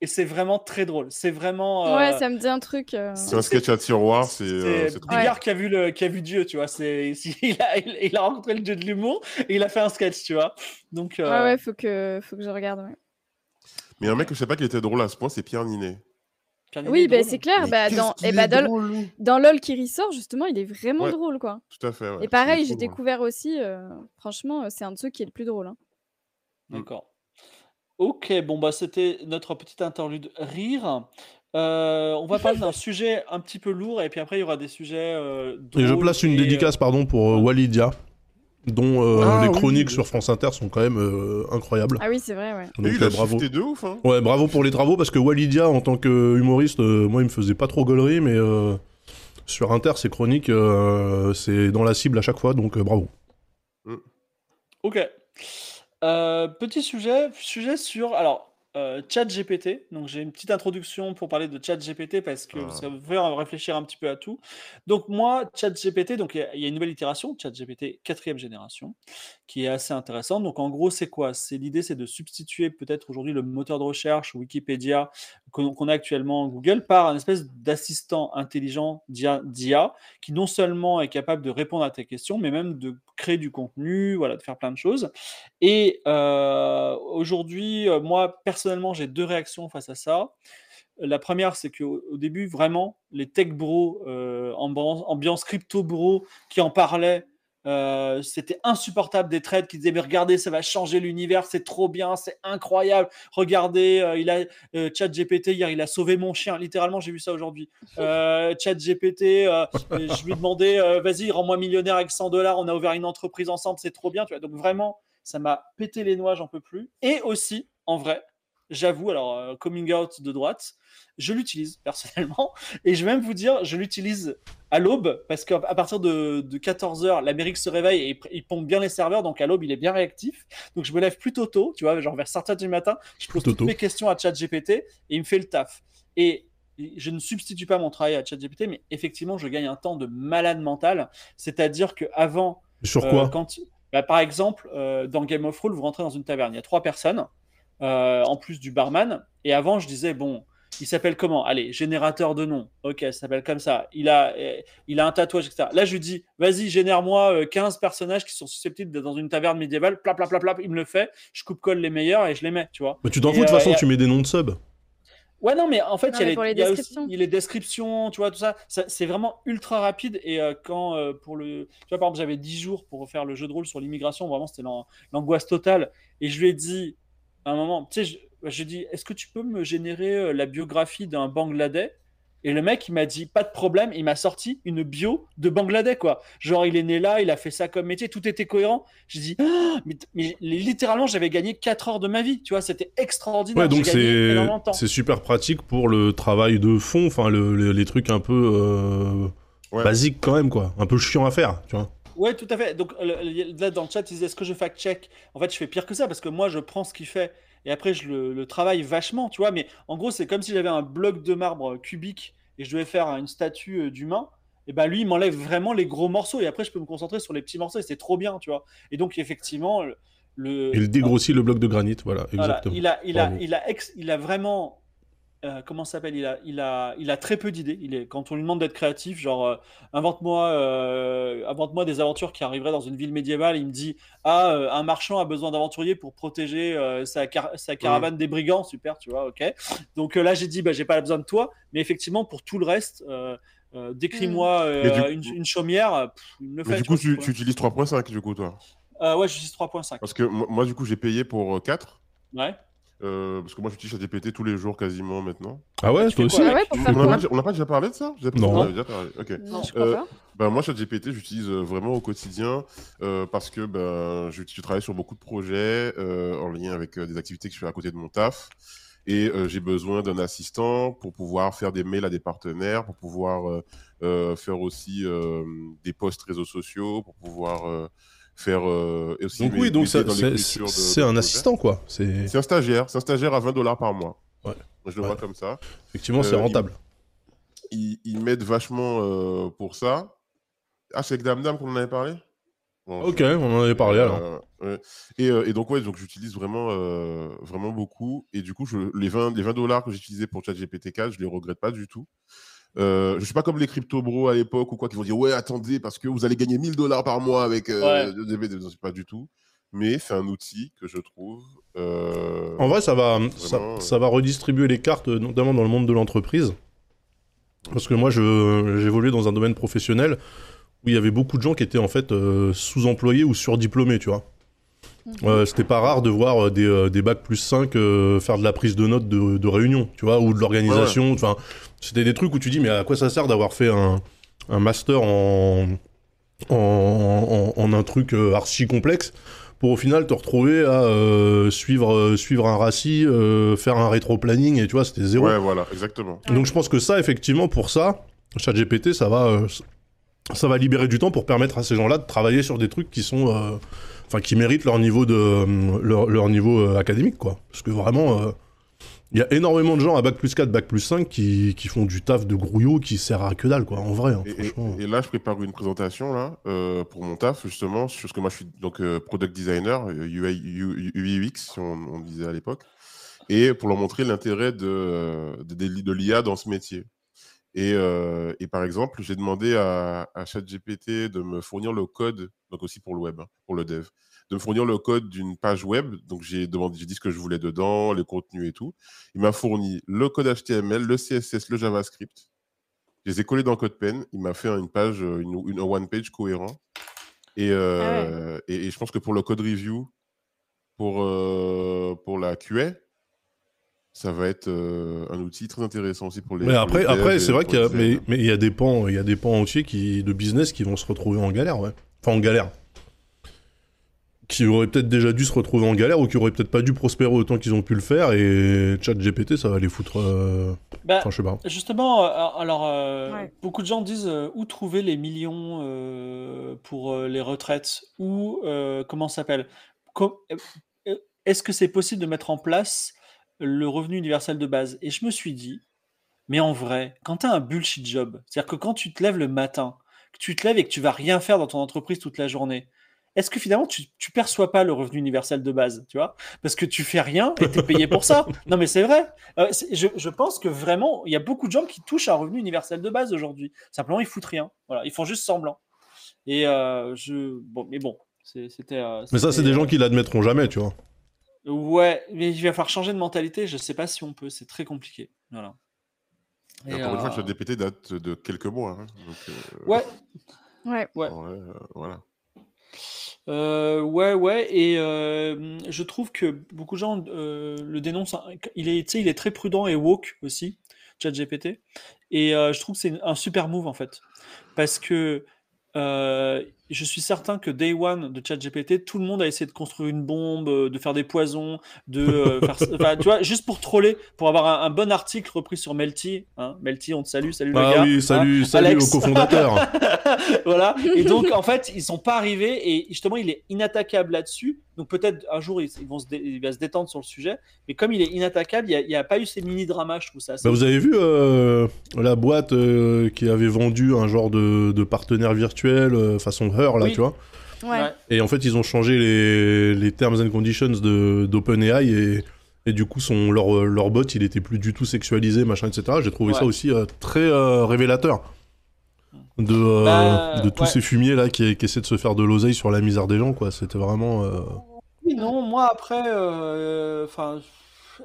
et c'est vraiment très drôle. C'est vraiment. Ouais, euh, ça me dit un truc. euh, C'est un sketch à tiroir, c'est euh, Bigard qui a vu le qui a vu Dieu, tu vois. C'est il a il, il a rencontré le dieu de l'humour et il a fait un sketch, tu vois. Donc euh, Ouais, ouais, faut que, faut que je regarde. ouais. Mais un mec que je sais pas qu'il était drôle à ce point, c'est Pierre Ninet. Oui, bah, c'est clair. Bah, dans, et bah, est dans, dans LOL qui ressort, justement, il est vraiment Ouais. drôle, quoi. Tout à fait. ouais. Et pareil, j'ai découvert aussi, euh, franchement, c'est un de ceux qui est le plus drôle. hein. D'accord. Ok, bon bah c'était notre petite interlude rire. Euh, on va parler d'un sujet un petit peu lourd et puis après il y aura des sujets. euh, Et je place une et, euh, dédicace, pardon, pour euh, Walidia, dont euh, Ah, les oui, chroniques oui. sur France Inter sont quand même euh, incroyables. Ah oui, c'est vrai, ouais. Donc il euh, a bravo. shifté de ouf, hein. Ouais, bravo pour les travaux, parce que Walidia, en tant que humoriste, euh, moi, il me faisait pas trop gaulerie, mais euh, sur Inter, ses chroniques, euh, c'est dans la cible à chaque fois, donc euh, bravo. Ok. Euh, petit sujet, sujet sur alors euh, ChatGPT. Donc j'ai une petite introduction pour parler de ChatGPT parce que Ah. ça faire réfléchir un petit peu à tout. Donc moi, ChatGPT, donc il y a- il y, a une nouvelle itération, ChatGPT quatrième génération, qui est assez intéressante. Donc en gros, c'est quoi? C'est l'idée, c'est de substituer peut-être aujourd'hui le moteur de recherche Wikipédia qu'on a actuellement en Google par un espèce d'assistant intelligent d'IA d'IA qui non seulement est capable de répondre à tes questions, mais même de créer du contenu, voilà, de faire plein de choses. Et euh, aujourd'hui, euh, moi, personnellement, j'ai deux réactions face à ça. La première, c'est qu'au au début, vraiment, les tech bros, euh, ambiance, crypto bros qui en parlaient, euh, c'était insupportable des trades qui disaient mais regardez ça va changer l'univers c'est trop bien c'est incroyable. Regardez euh, il a euh, chat GPT hier il a sauvé mon chien. Littéralement j'ai vu ça aujourd'hui. Chat GPT je lui demandais vas-y rends-moi millionnaire avec 100 dollars on a ouvert une entreprise ensemble c'est trop bien tu vois donc vraiment ça m'a pété les noix j'en peux plus et aussi en vrai j'avoue alors euh, coming out de droite je l'utilise personnellement et je vais même vous dire je l'utilise à l'aube, parce qu'à partir de, de 14h, l'Amérique se réveille et il pompe bien les serveurs, donc à l'aube, il est bien réactif. Donc je me lève plutôt tôt, tu vois, genre vers 7h du matin, je pose toutes mes questions à ChatGPT et il me fait le taf. Et je ne substitue pas mon travail à ChatGPT, mais effectivement, je gagne un temps de malade mental. C'est-à-dire qu'avant, Sur euh, quoi quand, bah, par exemple, euh, dans Game of Thrones, vous rentrez dans une taverne, il y a trois personnes, euh, en plus du barman. Et avant, je disais, bon, il s'appelle comment? Allez, générateur de nom. Ok, ça s'appelle comme ça. Il a, euh, il a un tatouage, etc. Là, je lui dis, vas-y, génère-moi euh, 15 personnages qui sont susceptibles d'être dans une taverne médiévale. Plap, plap, plap, plap. Il me le fait. Je coupe-colle les meilleurs et je les mets, tu vois. Bah, Tu t'en fous, de toute euh, façon, et- tu mets des noms de subs. Ouais, non, mais en fait, Non, il y a mais les, pour les il y a aussi- descriptions. les descriptions, tu vois, tout ça. Ça- c'est vraiment ultra rapide. Et euh, quand, euh, pour le. Tu vois, par exemple, j'avais 10 jours pour refaire le jeu de rôle sur l'immigration. Vraiment, c'était l'an- l'angoisse totale. Et je lui ai dit, à un moment, tu sais, je, je lui ai dit, est-ce que tu peux me générer euh, la biographie d'un Bangladais? Et le mec, il m'a dit pas de problème. Il m'a sorti une bio de Bangladesh, quoi. Genre, il est né là, il a fait ça comme métier, tout était cohérent. J'ai dit, Ah mais, mais littéralement, j'avais gagné 4 heures de ma vie. Tu vois, c'était extraordinaire. Ouais, donc c'est super pratique pour le travail de fond, enfin le- le- les trucs un peu euh, Ouais. basiques quand même, quoi. Un peu chiant à faire, tu vois. Ouais, tout à fait. Donc le- là, dans le chat, ils disaient est-ce que je fact-check En fait, je fais pire que ça parce que moi, je prends ce qu'il fait et après, je le, le travaille vachement, tu vois. Mais en gros, c'est comme si j'avais un bloc de marbre cubique et je devais faire une statue euh, d'humain. Et ben lui, il m'enlève vraiment les gros morceaux et après, je peux me concentrer sur les petits morceaux et c'est trop bien, tu vois. Et donc, effectivement, le. il dégrossit le bloc de granit, voilà, voilà, exactement. il a, il a, il a, ex- il a vraiment, euh, comment ça s'appelle? Il a, il a, il a très peu d'idées. Il est, quand on lui demande d'être créatif, genre, euh, invente-moi, euh, invente-moi des aventures qui arriveraient dans une ville médiévale. Il me dit, ah, euh, un marchand a besoin d'aventuriers pour protéger euh, sa, car- sa caravane des brigands. Super, tu vois, ok. Donc euh, là, j'ai dit, bah, j'ai pas besoin de toi, mais effectivement, pour tout le reste. euh, euh, décris-moi euh, du une, coup- une chaumière, pff, il me le fait. Mais du tu coup, tu, c'est tu utilises 3.5 du coup, toi? Euh, ouais, j'utilise 3.5. Parce que moi, moi, du coup, j'ai payé pour 4. Ouais. Parce que moi, j'utilise ChatGPT tous les jours quasiment maintenant. Ah ouais, toi aussi Ah ouais, avec pour On n'a pas, déjà parlé de ça? Non. déjà parlé. Ok. Non, je Euh. Ben, moi, ChatGPT, j'utilise euh, vraiment au quotidien euh, parce que ben, je, je travaille sur beaucoup de projets euh, en lien avec euh, des activités que je fais à côté de mon taf. Et euh, j'ai besoin d'un assistant pour pouvoir faire des mails à des partenaires, pour pouvoir euh, euh, faire aussi euh, des posts réseaux sociaux, pour pouvoir euh, faire euh, et aussi Donc oui, donc c'est un assistant, quoi. C'est un stagiaire, c'est un stagiaire à 20 dollars par mois. Ouais. Je le Ouais. vois comme ça. effectivement c'est Euh, rentable. Il, il m'aide vachement euh, pour ça. Ah, c'est avec Dame Dame qu'on en avait parlé? Bon, Ok, je- on en avait parlé euh, alors. Et, euh, et donc, ouais, donc j'utilise vraiment, euh, vraiment beaucoup. Et du coup, je, les 20 les 20 dollars que j'utilisais pour ChatGPT 4, je les regrette pas du tout. Euh, je suis pas comme les crypto bros à l'époque ou quoi qui vont dire ouais attendez parce que vous allez gagner 1000 dollars par mois avec euh, Ouais. pas du tout mais c'est un outil que je trouve euh, En vrai, ça va, Vraiment, euh. ça va redistribuer les cartes, notamment dans le monde de l'entreprise. Parce que moi, je- j'évoluais dans un domaine professionnel où il y avait beaucoup de gens qui étaient en fait euh, sous-employés ou surdiplômés, tu vois. Euh, C'était pas rare de voir des, des bacs plus 5 euh, faire de la prise de notes de, de réunion, tu vois, ou de l'organisation. Enfin, c'était des trucs où tu dis, mais à quoi ça sert d'avoir fait un, un master en, en, en, en un truc euh, archi complexe pour au final te retrouver à euh, suivre, euh, suivre un raci, euh, faire un rétro-planning, et tu vois, c'était zéro. ouais voilà exactement Donc je pense que ça, effectivement, pour ça, ChatGPT, ça va, euh, ça va libérer du temps pour permettre à ces gens-là de travailler sur des trucs qui sont, euh, enfin, qui méritent leur niveau de, leur, leur niveau académique, quoi. Parce que vraiment, euh, il y a énormément de gens à bac plus 4, bac plus 5 qui, qui font du taf de grouillot qui sert à que dalle, quoi. En vrai, hein, Et, et- franchement. et là, je prépare une présentation là euh, pour mon taf justement sur ce que moi je suis donc euh, product designer euh, UI U- UX si on, on disait à l'époque et pour leur montrer l'intérêt de euh, de, de- de l'IA dans ce métier. Et, euh, et par exemple, j'ai demandé à, à ChatGPT de me fournir le code donc aussi pour le web, hein, pour le dev, de me fournir le code d'une page web. Donc j'ai demandé, j'ai dit ce que je voulais dedans, les contenus et tout. Il m'a fourni le code HTML, le CSS, le JavaScript. Je les ai collés dans CodePen. Il m'a fait une page, euh, une, une one page cohérent. Et, euh, et, et je pense que pour le code review, pour, euh, pour la QA, ça va être euh, un outil très intéressant aussi pour les. Mais après, les après c'est vrai qu'il y a, mais, mais il y a des pans, il y a des pans entiers qui, de business qui vont se retrouver en galère, ouais. Enfin, en galère. Qui auraient peut-être déjà dû se retrouver en galère ou qui auraient peut-être pas dû prospérer autant qu'ils ont pu le faire et ChatGPT, ça va les foutre. euh, Bah, Enfin, je sais pas. Justement, euh, alors euh, Ouais. beaucoup de gens disent euh, où trouver les millions euh, pour euh, les retraites ou euh, comment ça s'appelle? Est-ce que c'est possible de mettre en place le revenu universel de base? Et je me suis dit, mais en vrai, quand tu as un bullshit job, c'est-à-dire que quand tu te lèves le matin, que tu te lèves et que tu vas rien faire dans ton entreprise toute la journée, est-ce que finalement tu, tu perçois pas le revenu universel de base, tu vois? Parce que tu fais rien et tu es payé pour ça. Non mais c'est vrai. Euh, je, je pense que vraiment, il y a beaucoup de gens qui touchent un revenu universel de base aujourd'hui. Simplement, ils foutent rien. Voilà, ils font juste semblant. Et euh, je, bon, mais bon, c'était. euh, Mais ça, c'est des gens euh, qui l'admettront jamais, tu vois. Ouais, mais il va falloir changer de mentalité. Je sais pas si on peut. C'est très compliqué. Voilà. Et encore une fois, euh, ChatGPT date de quelques mois. hein. Donc, euh, Ouais, Ouais. ouais. euh, voilà. Euh, ouais, ouais, et euh, je trouve que beaucoup de gens euh, le dénoncent. hein. Il est, il est très prudent et woke aussi. ChatGPT. Et euh, je trouve que c'est un super move en fait. Parce que euh, je suis certain que Day One de ChatGPT, tout le monde a essayé de construire une bombe, euh, de faire des poisons, de euh, faire, enfin, tu vois, juste pour troller, pour avoir un, un bon article repris sur Melty. Hein. Melty, on te salue, salut le Ah gars. oui, salut, Hein, salut Alex. au cofondateur. voilà. Et donc, en fait, ils sont pas arrivés et justement, il est inattaquable là-dessus. Donc, peut-être un jour, ils, vont se il va se détendre sur le sujet. Mais comme il est inattaquable, il n'y a, pas eu ces mini-dramas, je trouve ça. assez- Bah, vous avez vu euh, la boîte euh, qui avait vendu un genre de, de partenaire virtuel façon Her, là, Oui. tu vois Ouais. Et en fait, ils ont changé les, les terms and conditions de- d'OpenAI et, et du coup, son, leur, leur bot, il était plus du tout sexualisé, machin, etc. J'ai trouvé ça aussi euh, très euh, révélateur de, euh, Bah, de tous ouais. ces fumiers là qui, qui essaient de se faire de l'oseille sur la misère des gens, quoi. C'était vraiment. euh, Oui, non, moi après, euh, enfin,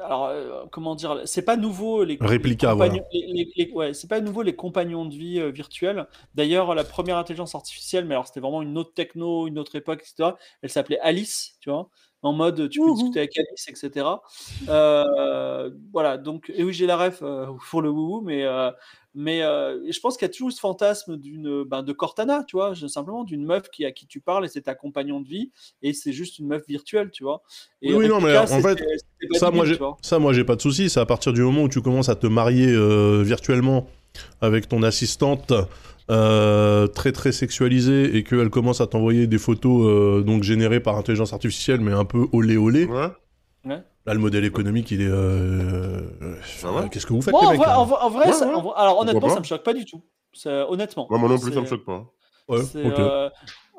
alors euh, comment dire, c'est pas nouveau les Réplica, les compagnons- les- les- les- ouais, c'est pas nouveau les compagnons de vie euh, virtuels. D'ailleurs, la première intelligence artificielle, mais alors c'était vraiment une autre techno, une autre époque, etc. Elle s'appelait Alice, tu vois, en mode tu peux discuter avec Alice, etc. Euh, voilà, donc et oui j'ai la ref euh, pour le wouhou, mais euh, mais euh, je pense qu'il y a toujours ce fantasme d'une ben, de Cortana, tu vois, simplement d'une meuf qui à qui tu parles et c'est ta compagnon de vie et c'est juste une meuf virtuelle, tu vois. Et Oui, oui, non, mais en fait, Ça, moi, j'ai, ça, moi, j'ai pas de souci. C'est à partir du moment où tu commences à te marier euh, virtuellement avec ton assistante euh, très très sexualisée et qu'elle commence à t'envoyer des photos euh, donc générées par intelligence artificielle, mais un peu olé olé. Ouais. Là, le modèle économique, il est. euh, euh, Ah ouais Qu'est-ce que vous faites, Moi, les en mecs vrai, en vrai- en vrai, Ouais, ça- ouais. en alors honnêtement, ça me choque pas du tout. Honnêtement. Moi, moi non plus, ça me choque pas. Ouais, ok. euh,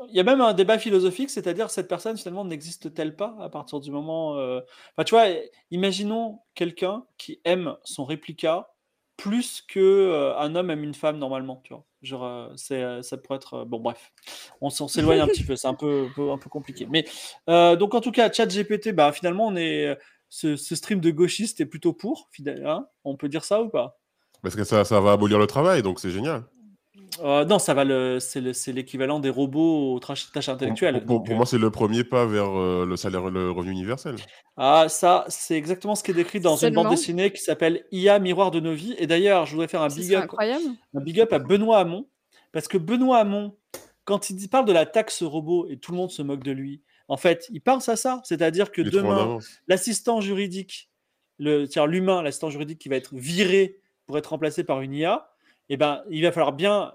Il y a même un débat philosophique, c'est-à-dire cette personne finalement n'existe-t-elle pas à partir du moment. euh, Enfin, tu vois, imaginons quelqu'un qui aime son réplica plus que un homme aime une femme normalement, tu vois. Genre, ça pourrait être. Bon, bref, on, s'éloigne un petit peu, c'est un peu, peu, un peu compliqué. Mais donc, en tout cas, ChatGPT, bah, finalement, on est. Ce, stream de gauchiste est plutôt pour, hein on peut dire ça ou pas? Parce que ça va abolir le travail, donc c'est génial. Euh, non, ça va le, c'est le- c'est l'équivalent des robots aux tâches, intellectuelles. Pour, pour euh, moi, c'est le premier pas vers euh, le salaire, le revenu universel. ah, ça, c'est exactement ce qui est décrit dans une bande dessinée qui s'appelle IA Miroir de nos vies. Et d'ailleurs, je voudrais faire un big up, incroyable. un big up à Benoît Hamon, parce que Benoît Hamon, quand il dit- parle de la taxe robot et tout le monde se moque de lui, en fait, il pense à ça, c'est-à-dire que demain, l'assistant juridique, le, c'est-à-dire l'humain, l'assistant juridique qui va être viré pour être remplacé par une IA, eh ben, il va falloir bien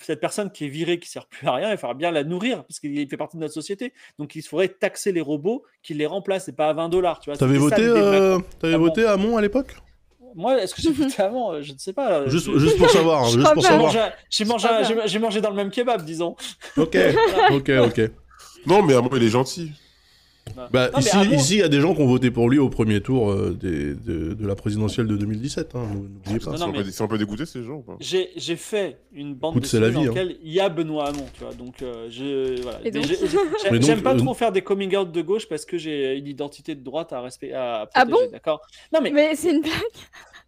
cette personne qui est virée, qui sert plus à rien, il va falloir bien la nourrir parce qu'il fait partie de notre société. Donc il faudrait taxer les robots qui les remplacent et pas à 20 dollars. Tu vois, T'avais voté, euh, bon. voté à Mont à l'époque? Moi, est-ce que j'ai voté avant Je ne sais pas. juste, je- juste pour savoir, hein, j'ai savoir. mangé, mangé dans le même kebab, disons. Ok, ok, ok. Non, mais à moi, il est gentil. Bah, Non, mais ici, il y a des gens qui ont voté pour lui au premier tour euh, des- de, de la présidentielle de 2017. Hein, n'oubliez pas. Non, C'est un, mais- peu- c'est un peu dégoûté, ces gens J'ai fait une bande Écoute, dessinée la vie, dans hein. laquelle il y a Benoît Hamon, tu vois. Donc, euh, je, voilà. J'aime pas euh, trop faire des coming out de gauche parce que j'ai une identité de droite à respecter. À Ah protéger, bon D'accord? Non mais, Mais c'est une blague.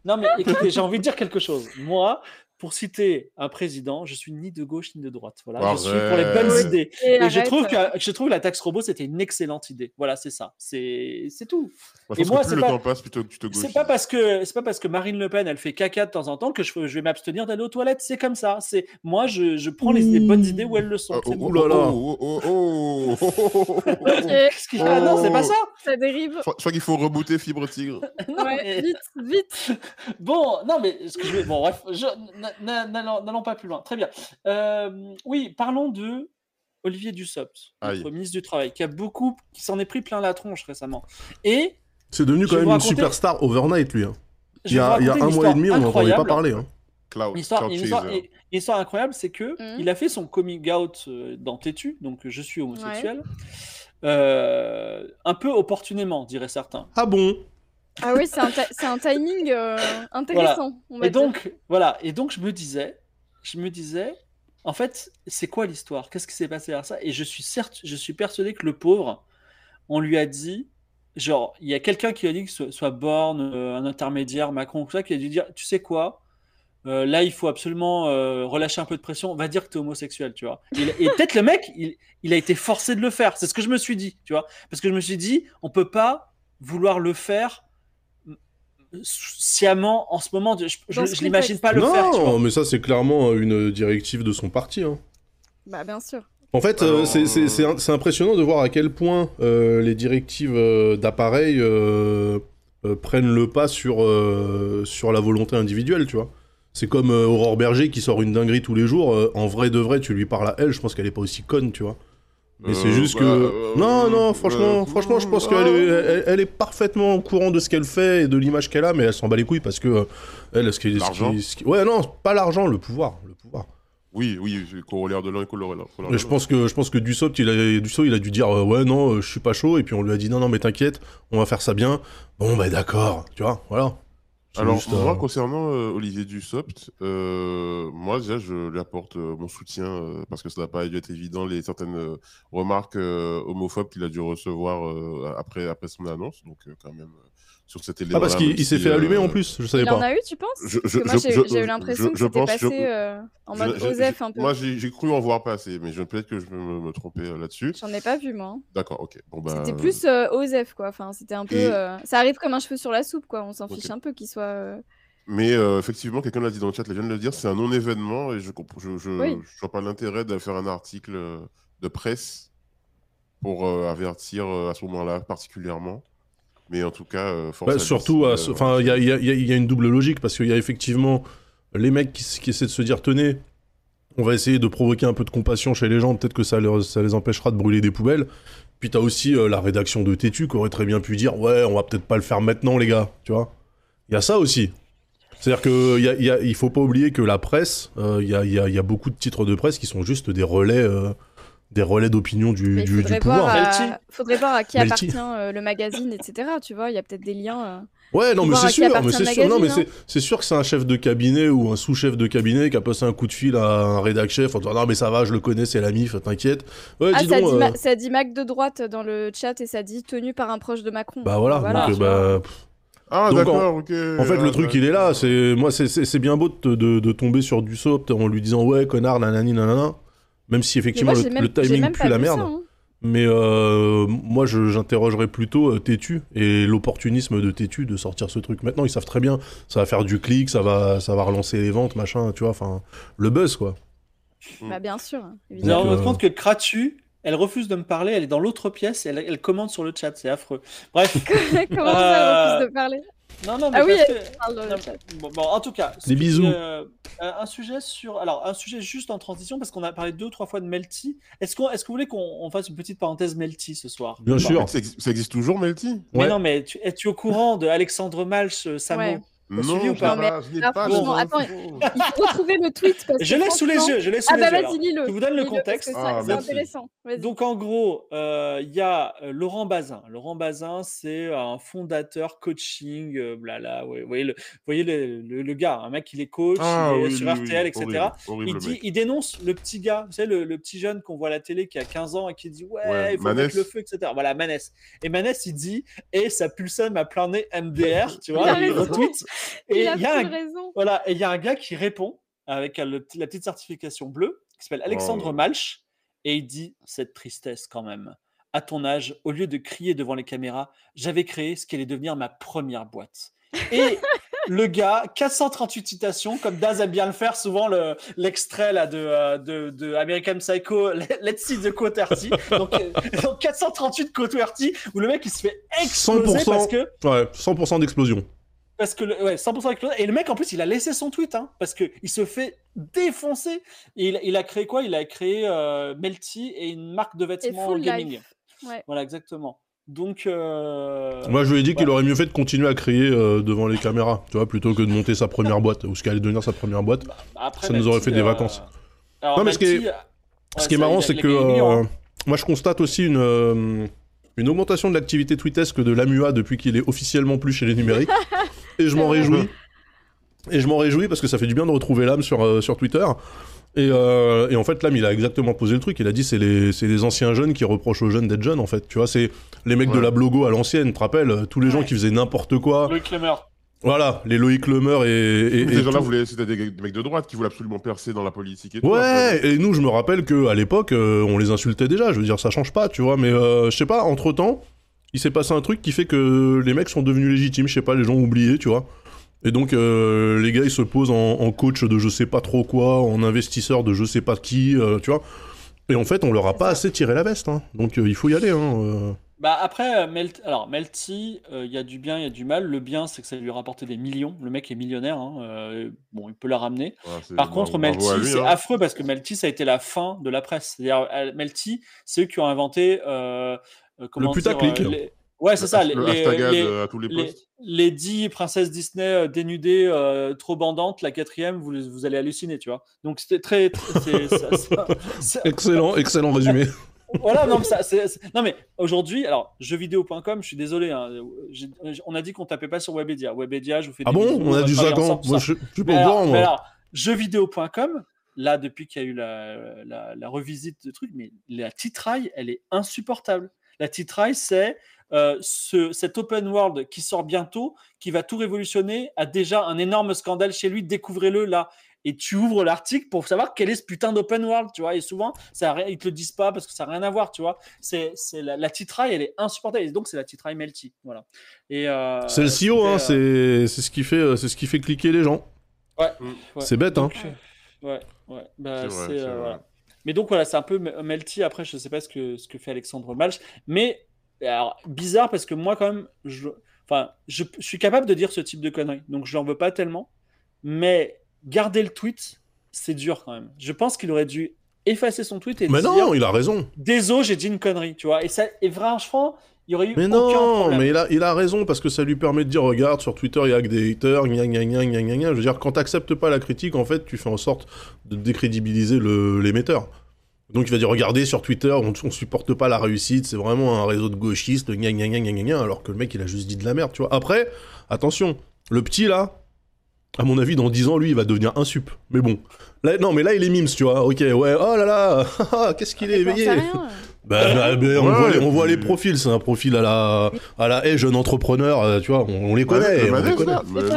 non mais écoutez, j'ai envie de dire quelque chose. Moi, pour citer un président, je suis ni de gauche ni de droite. Voilà, je suis pour les bonnes idées. Et Et je trouve que je trouve que la taxe robot c'était une excellente idée. Voilà, c'est ça. C'est c'est tout. Et moi, c'est pas- temps passe, plutôt que tu te C'est gauchises. pas parce que c'est pas parce que Marine Le Pen elle fait caca de temps en temps que je, je vais m'abstenir d'aller aux toilettes. C'est comme ça. C'est moi je, je prends les, les bonnes idées où elles le sont. Ah, oh, oh, Ouh là là. oh, oh, oh, oh, oh, oh, oh. Ah non, c'est pas ça. ça dérive. Je crois- qu'il faut rebooter Fibre Tigre. Non, Ouais, mais- vite, vite. Bon, non, mais ce que je vais. Bon, bref, je- n'allons pas plus loin. Très bien. Euh, oui, parlons de Olivier Dussopt, Aïe. notre ministre du Travail, qui a beaucoup, qui s'en est pris plein la tronche récemment. Et C'est devenu quand même une raconter- superstar overnight, lui. hein. Il y a, il y a un mois et demi, on n'en entendait pas parler. Hein. Cloud, histoire, Cloud une histoire- une histoire incroyable, c'est que Mhm. il a fait son coming out euh, dans Tétu, donc je suis homosexuel, euh, un peu opportunément, diraient certains. Ah bon? Ah oui, c'est un, un timing euh, intéressant. On va Et dire. donc, voilà. Et donc, je me disais, je me disais, en fait, c'est quoi l'histoire? Qu'est-ce qui s'est passé à ça? Et je suis certes, je suis persuadé que le pauvre, on lui a dit, genre, il y a quelqu'un qui a dit que ce soit Borne, euh, un intermédiaire, Macron, tout ça, qui a dû dire, tu sais quoi? Euh, là, il faut absolument euh, relâcher un peu de pression. On va dire que tu es homosexuel, tu vois. Il- et peut-être le mec, il, il a été forcé de le faire. C'est ce que je me suis dit, tu vois. Parce que je me suis dit, on peut pas vouloir le faire sciemment en ce moment. Je, je, l'imagine pas le non, faire. Vois. mais ça c'est clairement une directive de son parti. hein. Bah, bien sûr. En fait, Alors, euh, c'est- impressionnant de voir à quel point euh, les directives euh, d'appareil euh, euh, prennent le pas sur, euh, sur la volonté individuelle, tu vois. C'est comme euh, Aurore Berger qui sort une dinguerie tous les jours. euh, en vrai de vrai, tu lui parles à elle, je pense qu'elle est pas aussi conne, tu vois. Mais Euh, c'est juste bah, que... euh, non, non, euh, franchement, euh, franchement, je pense euh, qu'elle est, elle, elle est parfaitement au courant de ce qu'elle fait et de l'image qu'elle a, mais elle s'en bat les couilles parce que... euh, elle, ce qui, ce qui- ce qui- Ouais, non, pas l'argent, le pouvoir. Le pouvoir. Oui, oui, corollaire de l'un et corollaire de Mais je pense que je pense que Dussault il a Dussault, il a dû dire euh, ouais non euh, je suis pas chaud et puis on lui a dit non non mais t'inquiète on va faire ça bien bon bah d'accord tu vois voilà Alors, juste, moi, euh, concernant euh, Olivier Dussopt, euh, moi, déjà, je lui apporte euh, mon soutien euh, parce que ça n'a pas dû être évident, les certaines remarques homophobes qu'il a dû recevoir euh, après, après son annonce. Donc, quand même, sur cet élément ah parce qu'il il s'est fait allumer en plus je savais Il en pas a eu, tu penses Je- je- moi, j'ai eu l'impression que je c'était pense- passé je- euh, en mode je- un peu. Moi, j'ai cru en voir passer, mais je- peut-être que je vais me, me tromper euh, là-dessus. J'en ai pas vu, moi. D'accord, ok. Bon, bah, C'était plus euh, Osef, quoi. Enfin, c'était un peu. Et- euh, Ça arrive comme un cheveu sur la soupe, quoi. On s'en fiche un peu qu'il soit. euh, Mais euh, effectivement, quelqu'un l'a dit dans le chat, là, je viens de le dire, c'est un non-événement et je ne je, je, Oui. je vois pas l'intérêt de faire un article euh, de presse pour euh, avertir euh, à ce moment-là particulièrement. Mais en tout cas, euh, Bah, surtout enfin il y a, y y une double logique parce qu'il y a effectivement les mecs qui, essaient de se dire tenez on va essayer de provoquer un peu de compassion chez les gens peut-être que ça, leur- ça les empêchera de brûler des poubelles. Puis t'as aussi euh, la rédaction de Tétu qui aurait très bien pu dire ouais on va peut-être pas le faire maintenant les gars tu vois. Il y a ça aussi. C'est-à-dire que il y a- il y a- il faut pas oublier que la presse, euh, il y, a, y a- il y a beaucoup de titres de presse qui sont juste des relais, euh, des relais d'opinion du, pouvoir. à... Faudrait voir à qui Melty. appartient euh, le magazine, etc. Tu vois, il y a peut-être des liens. euh. Ouais, non, mais sûr, mais c'est sûr, non, mais magazine, c'est c'est sûr que c'est un chef de cabinet ou un sous-chef de cabinet qui a passé un coup de fil à un rédac chef en disant non mais ça va, je le connais, c'est l'ami, t'inquiète. Ouais, Ah, dis ça, donc. dit euh, Ma- ça dit Mac de droite dans le chat et ça dit tenu par un proche de Macron. Bah voilà, Voilà, donc, bah, Ah, Donc, d'accord, ok. En fait, Ah, le truc, il est là. C'est moi, c'est- bien beau de, de, de tomber sur du soap en lui disant ouais, connard, nanani, nanana. Même si effectivement moi, le, même, le timing pue la merde. ça, hein. Mais euh, moi, j'interrogerais plutôt euh, Tétu et l'opportunisme de Tétu de sortir ce truc. Maintenant, ils savent très bien, ça va faire du clic, ça va, ça va relancer les ventes, machin, tu vois, enfin, le buzz, quoi. Bah bien sûr, vous évidemment. rendez euh, compte que Kratu, elle refuse de me parler, elle est dans l'autre pièce et elle, elle commente sur le chat, c'est affreux. Bref. Comment ça, elle refuse de parler? Non, non, mais Ah oui, parce que- Non. Bon, bon, en tout cas, Des bisous. euh, un sujet sur, alors un sujet juste en transition parce qu'on a parlé deux ou trois fois de Melty. Est-ce qu'on, est-ce que vous voulez qu'on on fasse une petite parenthèse Melty ce soir? Bien sûr. Ça existe, toujours, Melty? Mais Ouais. non, mais tu, es-tu au courant de Alexandre Malch, euh, Samo? Ouais. T'as suivi Non, ou je pas pas, je Ah, pas franchement, les attends. Il faut retrouver le tweet parce Je l'ai sous les yeux, je l'ai sous Ah les bah yeux. vas-y, lis-le. Je vous donne le contexte. Ah, c'est- intéressant. Donc en gros, euh, il y a euh, Laurent Bazin. Laurent Bazin, c'est un fondateur coaching, euh, blala. ouais, vous voyez, le, vous voyez le, le- le gars, un mec qui les coach, Ah, il est oui, sur oui, RTL, oui, etc. horrible, horrible, Il, dit, il dénonce le petit gars, vous savez, le, le petit jeune qu'on voit à la télé qui a 15 ans et qui dit Ouais, Ouais, il faut Manès. mettre le feu, etc. Voilà, Manès. Et Manès, il dit Et ça pulsonne à plein nez MDR, tu vois, Il il retweet. Et Il a y a un, raison. voilà, et il y a un gars qui répond avec le la petite certification bleue, qui s'appelle Alexandre Oh. Malch, et il dit Cette tristesse quand même. À ton âge, au lieu de crier devant les caméras, j'avais créé ce qui allait devenir ma première boîte. Et le gars, 438 citations, comme Daz aime bien le faire, souvent le- l'extrait là de, euh, de, de American Psycho, Let's see the quote RT. Donc, euh, donc 438 quote RT, où le mec il se fait exploser 100%. parce que Ouais, 100% d'explosion. Parce que le, ouais, 100% explosé. Et le mec, en plus, il a laissé son tweet, hein, parce que il se fait défoncer. Et il, il a créé quoi? Il a créé euh, Melty et une marque de vêtements full gaming. life. Ouais. Voilà, exactement. Donc, euh, Moi, je lui ai dit qu'il aurait mieux fait de continuer à crier euh, devant les caméras, tu vois, plutôt que de monter sa première boîte, ou ce qui allait devenir sa première boîte. bah, après, ça nous aurait fait des euh, vacances. alors, Non, mais ce qui est- Ce qui marrant, c'est que millions, euh, hein. moi, je constate aussi une, euh, une augmentation de l'activité tweetesque de l'AMUA depuis qu'il est officiellement plus chez les numériques. et je m'en réjouis. Et je m'en réjouis parce que ça fait du bien de retrouver l'âme sur, euh, sur Twitter. Et, euh, et en fait, l'âme, il a exactement posé le truc. Il a dit c'est les, c'est les anciens jeunes qui reprochent aux jeunes d'être jeunes, en fait. Tu vois, c'est les mecs de la blogo à l'ancienne, tu te rappelles euh, Tous les gens qui faisaient n'importe quoi. Loïc Lemer. Voilà, les Loïc Lemer et. et, gens-là c'était des, des mecs de droite qui voulaient absolument percer dans la politique et tout. Ouais, et nous, je me rappelle que à l'époque, euh, on les insultait déjà. Je veux dire, ça change pas, tu vois. Mais euh, je sais pas, entre temps, il s'est passé un truc qui fait que les mecs sont devenus légitimes. Je sais pas, les gens ont oublié, tu vois. Et donc, euh, les gars, ils se posent en, en coach de je sais pas trop quoi, en investisseur de je sais pas qui, euh, tu vois. Et en fait, on leur a pas assez tiré la veste. hein. Donc, euh, il faut y aller. Hein, euh. Bah après, Melt... alors Melty, euh, il y a du bien, il y a du mal. Le bien, c'est que ça lui a rapporté des millions. Le mec est millionnaire. hein, euh, Bon, il peut la ramener. Ouais, Par contre, Melty, c'est hein. affreux parce que Melty, ça a été la fin de la presse. C'est-à-dire, Melty, c'est eux qui ont inventé. Euh, comment dire, putaclic. euh, les- Ouais, c'est ça. Les, Le les- euh, à tous les les, posts. les 10 princesses Disney euh, dénudées, euh, trop bandantes, la quatrième, vous, vous allez halluciner, tu vois. Donc c'était très. très- c'est- ça- ça- ça- Excellent, excellent résumé. voilà, non, mais, ça, c'est- c'est- non, mais aujourd'hui, alors, jeuxvideo.com, je suis désolé, hein, j'ai- on a dit qu'on tapait pas sur Webedia. Webedia, je vous fais ah des bon? bisous, On a dit ça quand? Moi, je, je suis pas Mais au alors, courant, mais moi. alors, jeuxvideo.com, là, depuis qu'il y a eu la, la, la revisite de trucs, mais la titraille, elle est insupportable. La titraille, c'est euh, ce, cet open world qui sort bientôt, qui va tout révolutionner, a déjà un énorme scandale chez lui, découvrez-le là. Et tu ouvres l'article pour savoir quel est ce putain d'open world, tu vois. Et souvent, ça ils te le disent pas parce que ça n'a rien à voir, tu vois. C'est, c'est la, la titraille, elle est insupportable. Et donc, c'est la titraille melty, voilà. Et euh, C'est le CEO, hein, euh, c'est c'est ce qui fait, c'est ce qui fait cliquer les gens. ouais. C'est bête, hein. Donc, ouais, ouais. Bah, C'est vrai, c'est, c'est euh, vrai. voilà. Mais donc voilà, c'est un peu me- melty. Après, je sais pas ce que, ce que fait Alexandre Malch. Mais alors, bizarre parce que moi, quand même, je, enfin, je, je suis capable de dire ce type de conneries. Donc, je n'en veux pas tellement. Mais garder le tweet, c'est dur quand même. Je pense qu'il aurait dû effacer son tweet et Mais dire non, il a raison. Désolé, j'ai dit une connerie, tu vois. Et, ça, et franchement, il y aurait eu Mais aucun non, problème. mais il a, il a raison parce que ça lui permet de dire regarde sur Twitter il y a que des haters, gna gna gna gna gna gna. Je veux dire quand t'acceptes pas la critique en fait tu fais en sorte de décrédibiliser le- l'émetteur. Donc il va dire regardez sur Twitter on, on supporte pas la réussite, c'est vraiment un réseau de gauchistes, gna gna gna gna gna gna, alors que le mec il a juste dit de la merde, tu vois. Après, attention, le petit là, à mon avis dans 10 ans lui il va devenir un sup. Mais bon, là non mais là il est mimes, tu vois. Ok ouais, oh là là, qu'est-ce qu'il est J'en sais éveillé. Bah, bah, bah, on, Ouais, voit les, et on voit les profils, c'est un profil à la, à la haie, jeune entrepreneur, euh, tu vois, on, on les connaît, Ouais, on mais les connaît. mais non,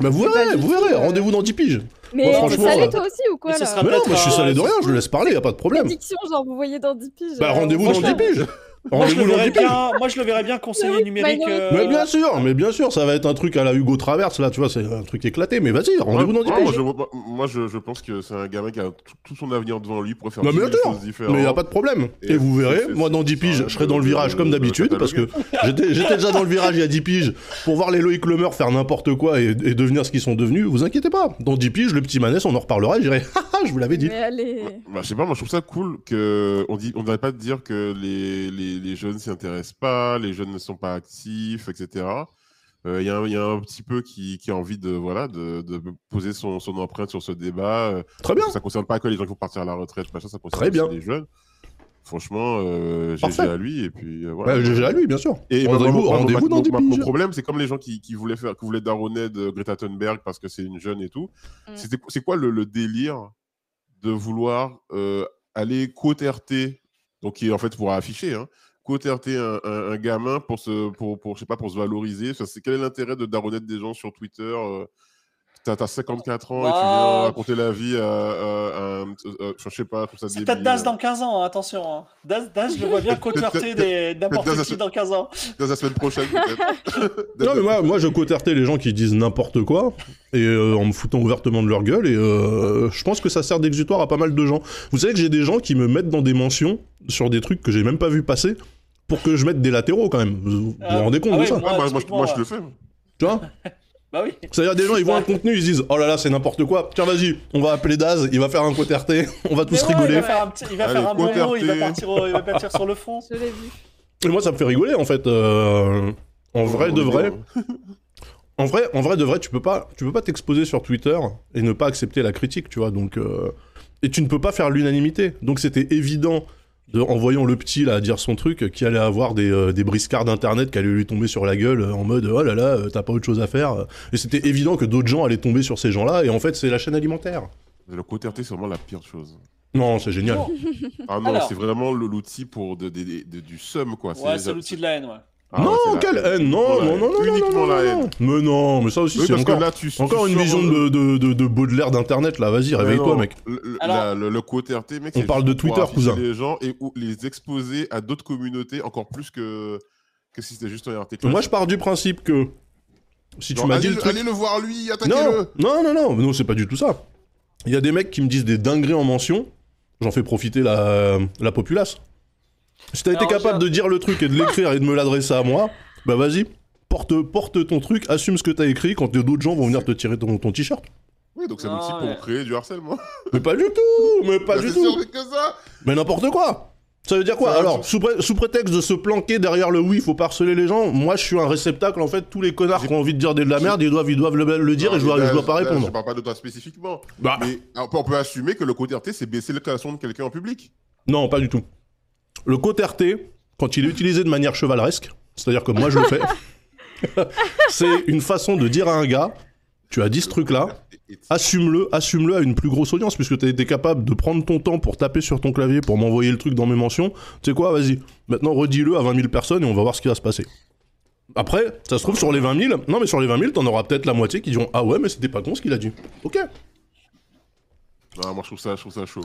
Bah vous verrez, vous verrez, euh, rendez-vous dans 10 piges. Mais Bon, t'es franchement, salé euh, toi aussi ou quoi mais ce là sera Mais non, moi je suis euh, salé de rien, je le laisse parler, y a pas de problème. Prédiction, genre vous voyez dans 10 piges. Bah euh, rendez-vous dans franchement, 10 piges Moi je, le verrais 10 piges bien, moi, je le verrais bien conseiller Oui, numérique. euh, Mais bien sûr, mais bien sûr, ça va être un truc à la Hugo Traverse, là, tu vois, c'est un truc éclaté, mais vas-y, rendez-vous dans 10 Ouais, moi, piges. je, moi, je, je pense que c'est un gamin qui a tout, tout son avenir devant lui pour faire Non, mais sûr, choses différentes. mais y a pas de problème. Et Et vous verrez, moi dans 10 c'est piges, je serai dans le virage comme de d'habitude, parce que j'étais j'étais déjà dans le virage il y a 10 piges pour voir les Loïc Lemer faire n'importe quoi et, et devenir ce qu'ils sont devenus. Vous inquiétez pas, dans 10 piges, le petit Manès, on en reparlera, je dirais, haha, je vous l'avais dit. Mais allez. Bah, je sais pas, moi je trouve ça cool que on dit, on n'arrête pas de dire que les, les, les jeunes s'y intéressent pas, les jeunes ne sont pas actifs, etc. Euh, Il y, a un- il y a un petit peu qui, qui a envie de voilà de, de poser son, son empreinte sur ce débat. euh, Très bien. Ça concerne pas que les gens qui vont partir à la retraite, machin, ça concerne Très bien. aussi les jeunes. Franchement, euh, GG à lui et puis euh, voilà. Bah, GG à lui, bien sûr. Et Rendez-vous ma- dans 10 ma- Mon problème, c'est comme les gens qui, qui voulaient faire, qui voulaient daronner de Greta Thunberg parce que c'est une jeune et tout. Mm. C'était, c'est quoi le, le délire de vouloir euh, aller côte-RT, donc qui en fait pour afficher, hein, côte-RT un, un, gamin pour se, pour, pour, je sais pas, pour se valoriser. C'est quel est l'intérêt de daronner des gens sur Twitter euh, T'as t'as 54 ans et tu viens raconter la vie à, à- à un- euh, enfin, je sais pas, trouve ça C'est peut-être Daz dans 15 ans, hein, attention. hein. Daz, Daz, je le vois bien côte-heurter des- n'importe qui dans 15 ans. Dans la semaine prochaine, peut-être. Non mais moi, moi je côte RT les gens qui disent n'importe quoi et euh, en me foutant ouvertement de leur gueule et euh, je pense que ça sert d'exutoire à pas mal de gens. Vous savez que j'ai des gens qui me mettent dans des mentions sur des trucs que j'ai même pas vu passer pour que je mette des latéraux quand même. Vous vous, vous rendez compte ah de ouais, ça moi, Ah, moi, moi, je- le fais. Tu vois? Bah oui. C'est-à-dire des gens ils voient un contenu ils se disent oh là là c'est n'importe quoi. Tiens vas-y on va appeler Daz il va faire un côte RT on va tous ouais, rigoler. Il va faire un, petit, il va Allez, faire un bon mot, il va, RT. partir au- il va partir sur le front. Je l'ai vu. Et moi ça me fait rigoler en fait. euh, en vrai de vrai. En vrai, en vrai de vrai, tu peux pas, tu peux pas t'exposer sur Twitter et ne pas accepter la critique, tu vois. Donc, euh, et tu ne peux pas faire l'unanimité. Donc, c'était évident, de, en voyant le petit là dire son truc, qu'il allait avoir des, euh, des briscards d'internet qui allaient lui tomber sur la gueule euh, en mode oh là là, euh, t'as pas autre chose à faire. Et c'était évident que d'autres gens allaient tomber sur ces gens-là. Et en fait, c'est la chaîne alimentaire. Le côté RT, c'est vraiment la pire chose. Non, c'est génial. Ah non, Alors. c'est vraiment le- l'outil pour de, de- de- de- du seum, quoi. Ouais, c'est l'outil de la haine, ouais. Ah ouais, non, c'est la quelle haine. Non, non, non, non, non, Uniquement non, la non, haine. non. Mais non, mais ça aussi, Oui, c'est encore, que là, tu, tu encore une vision euh, de, de, de, de Baudelaire d'internet là. Vas-y, réveille-toi, non, mec. Le, Alors- la- le- le côté RT, mec, On parle de Twitter, cousin. les gens et ou- les exposer à d'autres communautés encore plus que Qu'est-ce que c'était juste un RT Moi, je pars du principe que si tu m'as dit le truc. allez le voir lui, Non, attaquez-le non, non, non, non, c'est pas du tout ça. Il y a des mecs qui me disent des dingueries en mention, j'en fais profiter la, la populace. Si t'as été capable de dire le truc et de l'écrire et de me l'adresser à moi, bah vas-y, porte, porte ton truc, assume ce que t'as écrit quand d'autres gens vont venir te tirer ton, ton t-shirt. Oui, donc c'est un outil pour créer du harcèlement. Mais pas du tout, mais pas Bah, du tout. sûr que ça Mais n'importe quoi ça veut dire quoi Alors, sous, pré- sous prétexte de se planquer derrière le oui, faut pas harceler les gens, moi je suis un réceptacle, en fait, tous les connards qui ont envie de dire de la merde, ils doivent, ils doivent le, le dire Non, et je dois, je là, dois pas là, répondre. Je parle pas de toi spécifiquement. Bah, Mais on peut, on peut assumer que le côté RT, c'est baisser le caleçon de quelqu'un en public. Non, pas du tout. Le côté RT, quand il est utilisé de manière chevaleresque, c'est-à-dire que moi je le fais, c'est une façon de dire à un gars, tu as dit ce truc-là, assume-le, assume-le à une plus grosse audience, puisque tu as été capable de prendre ton temps pour taper sur ton clavier, pour m'envoyer le truc dans mes mentions. Tu sais quoi, vas-y, maintenant redis-le à 20 000 personnes et on va voir ce qui va se passer. Après, ça se trouve sur les 20 000, non mais sur les 20 000, t'en auras peut-être la moitié qui diront Ah ouais, mais c'était pas con ce qu'il a dit. Ok. Non, moi je trouve ça, je trouve ça chaud.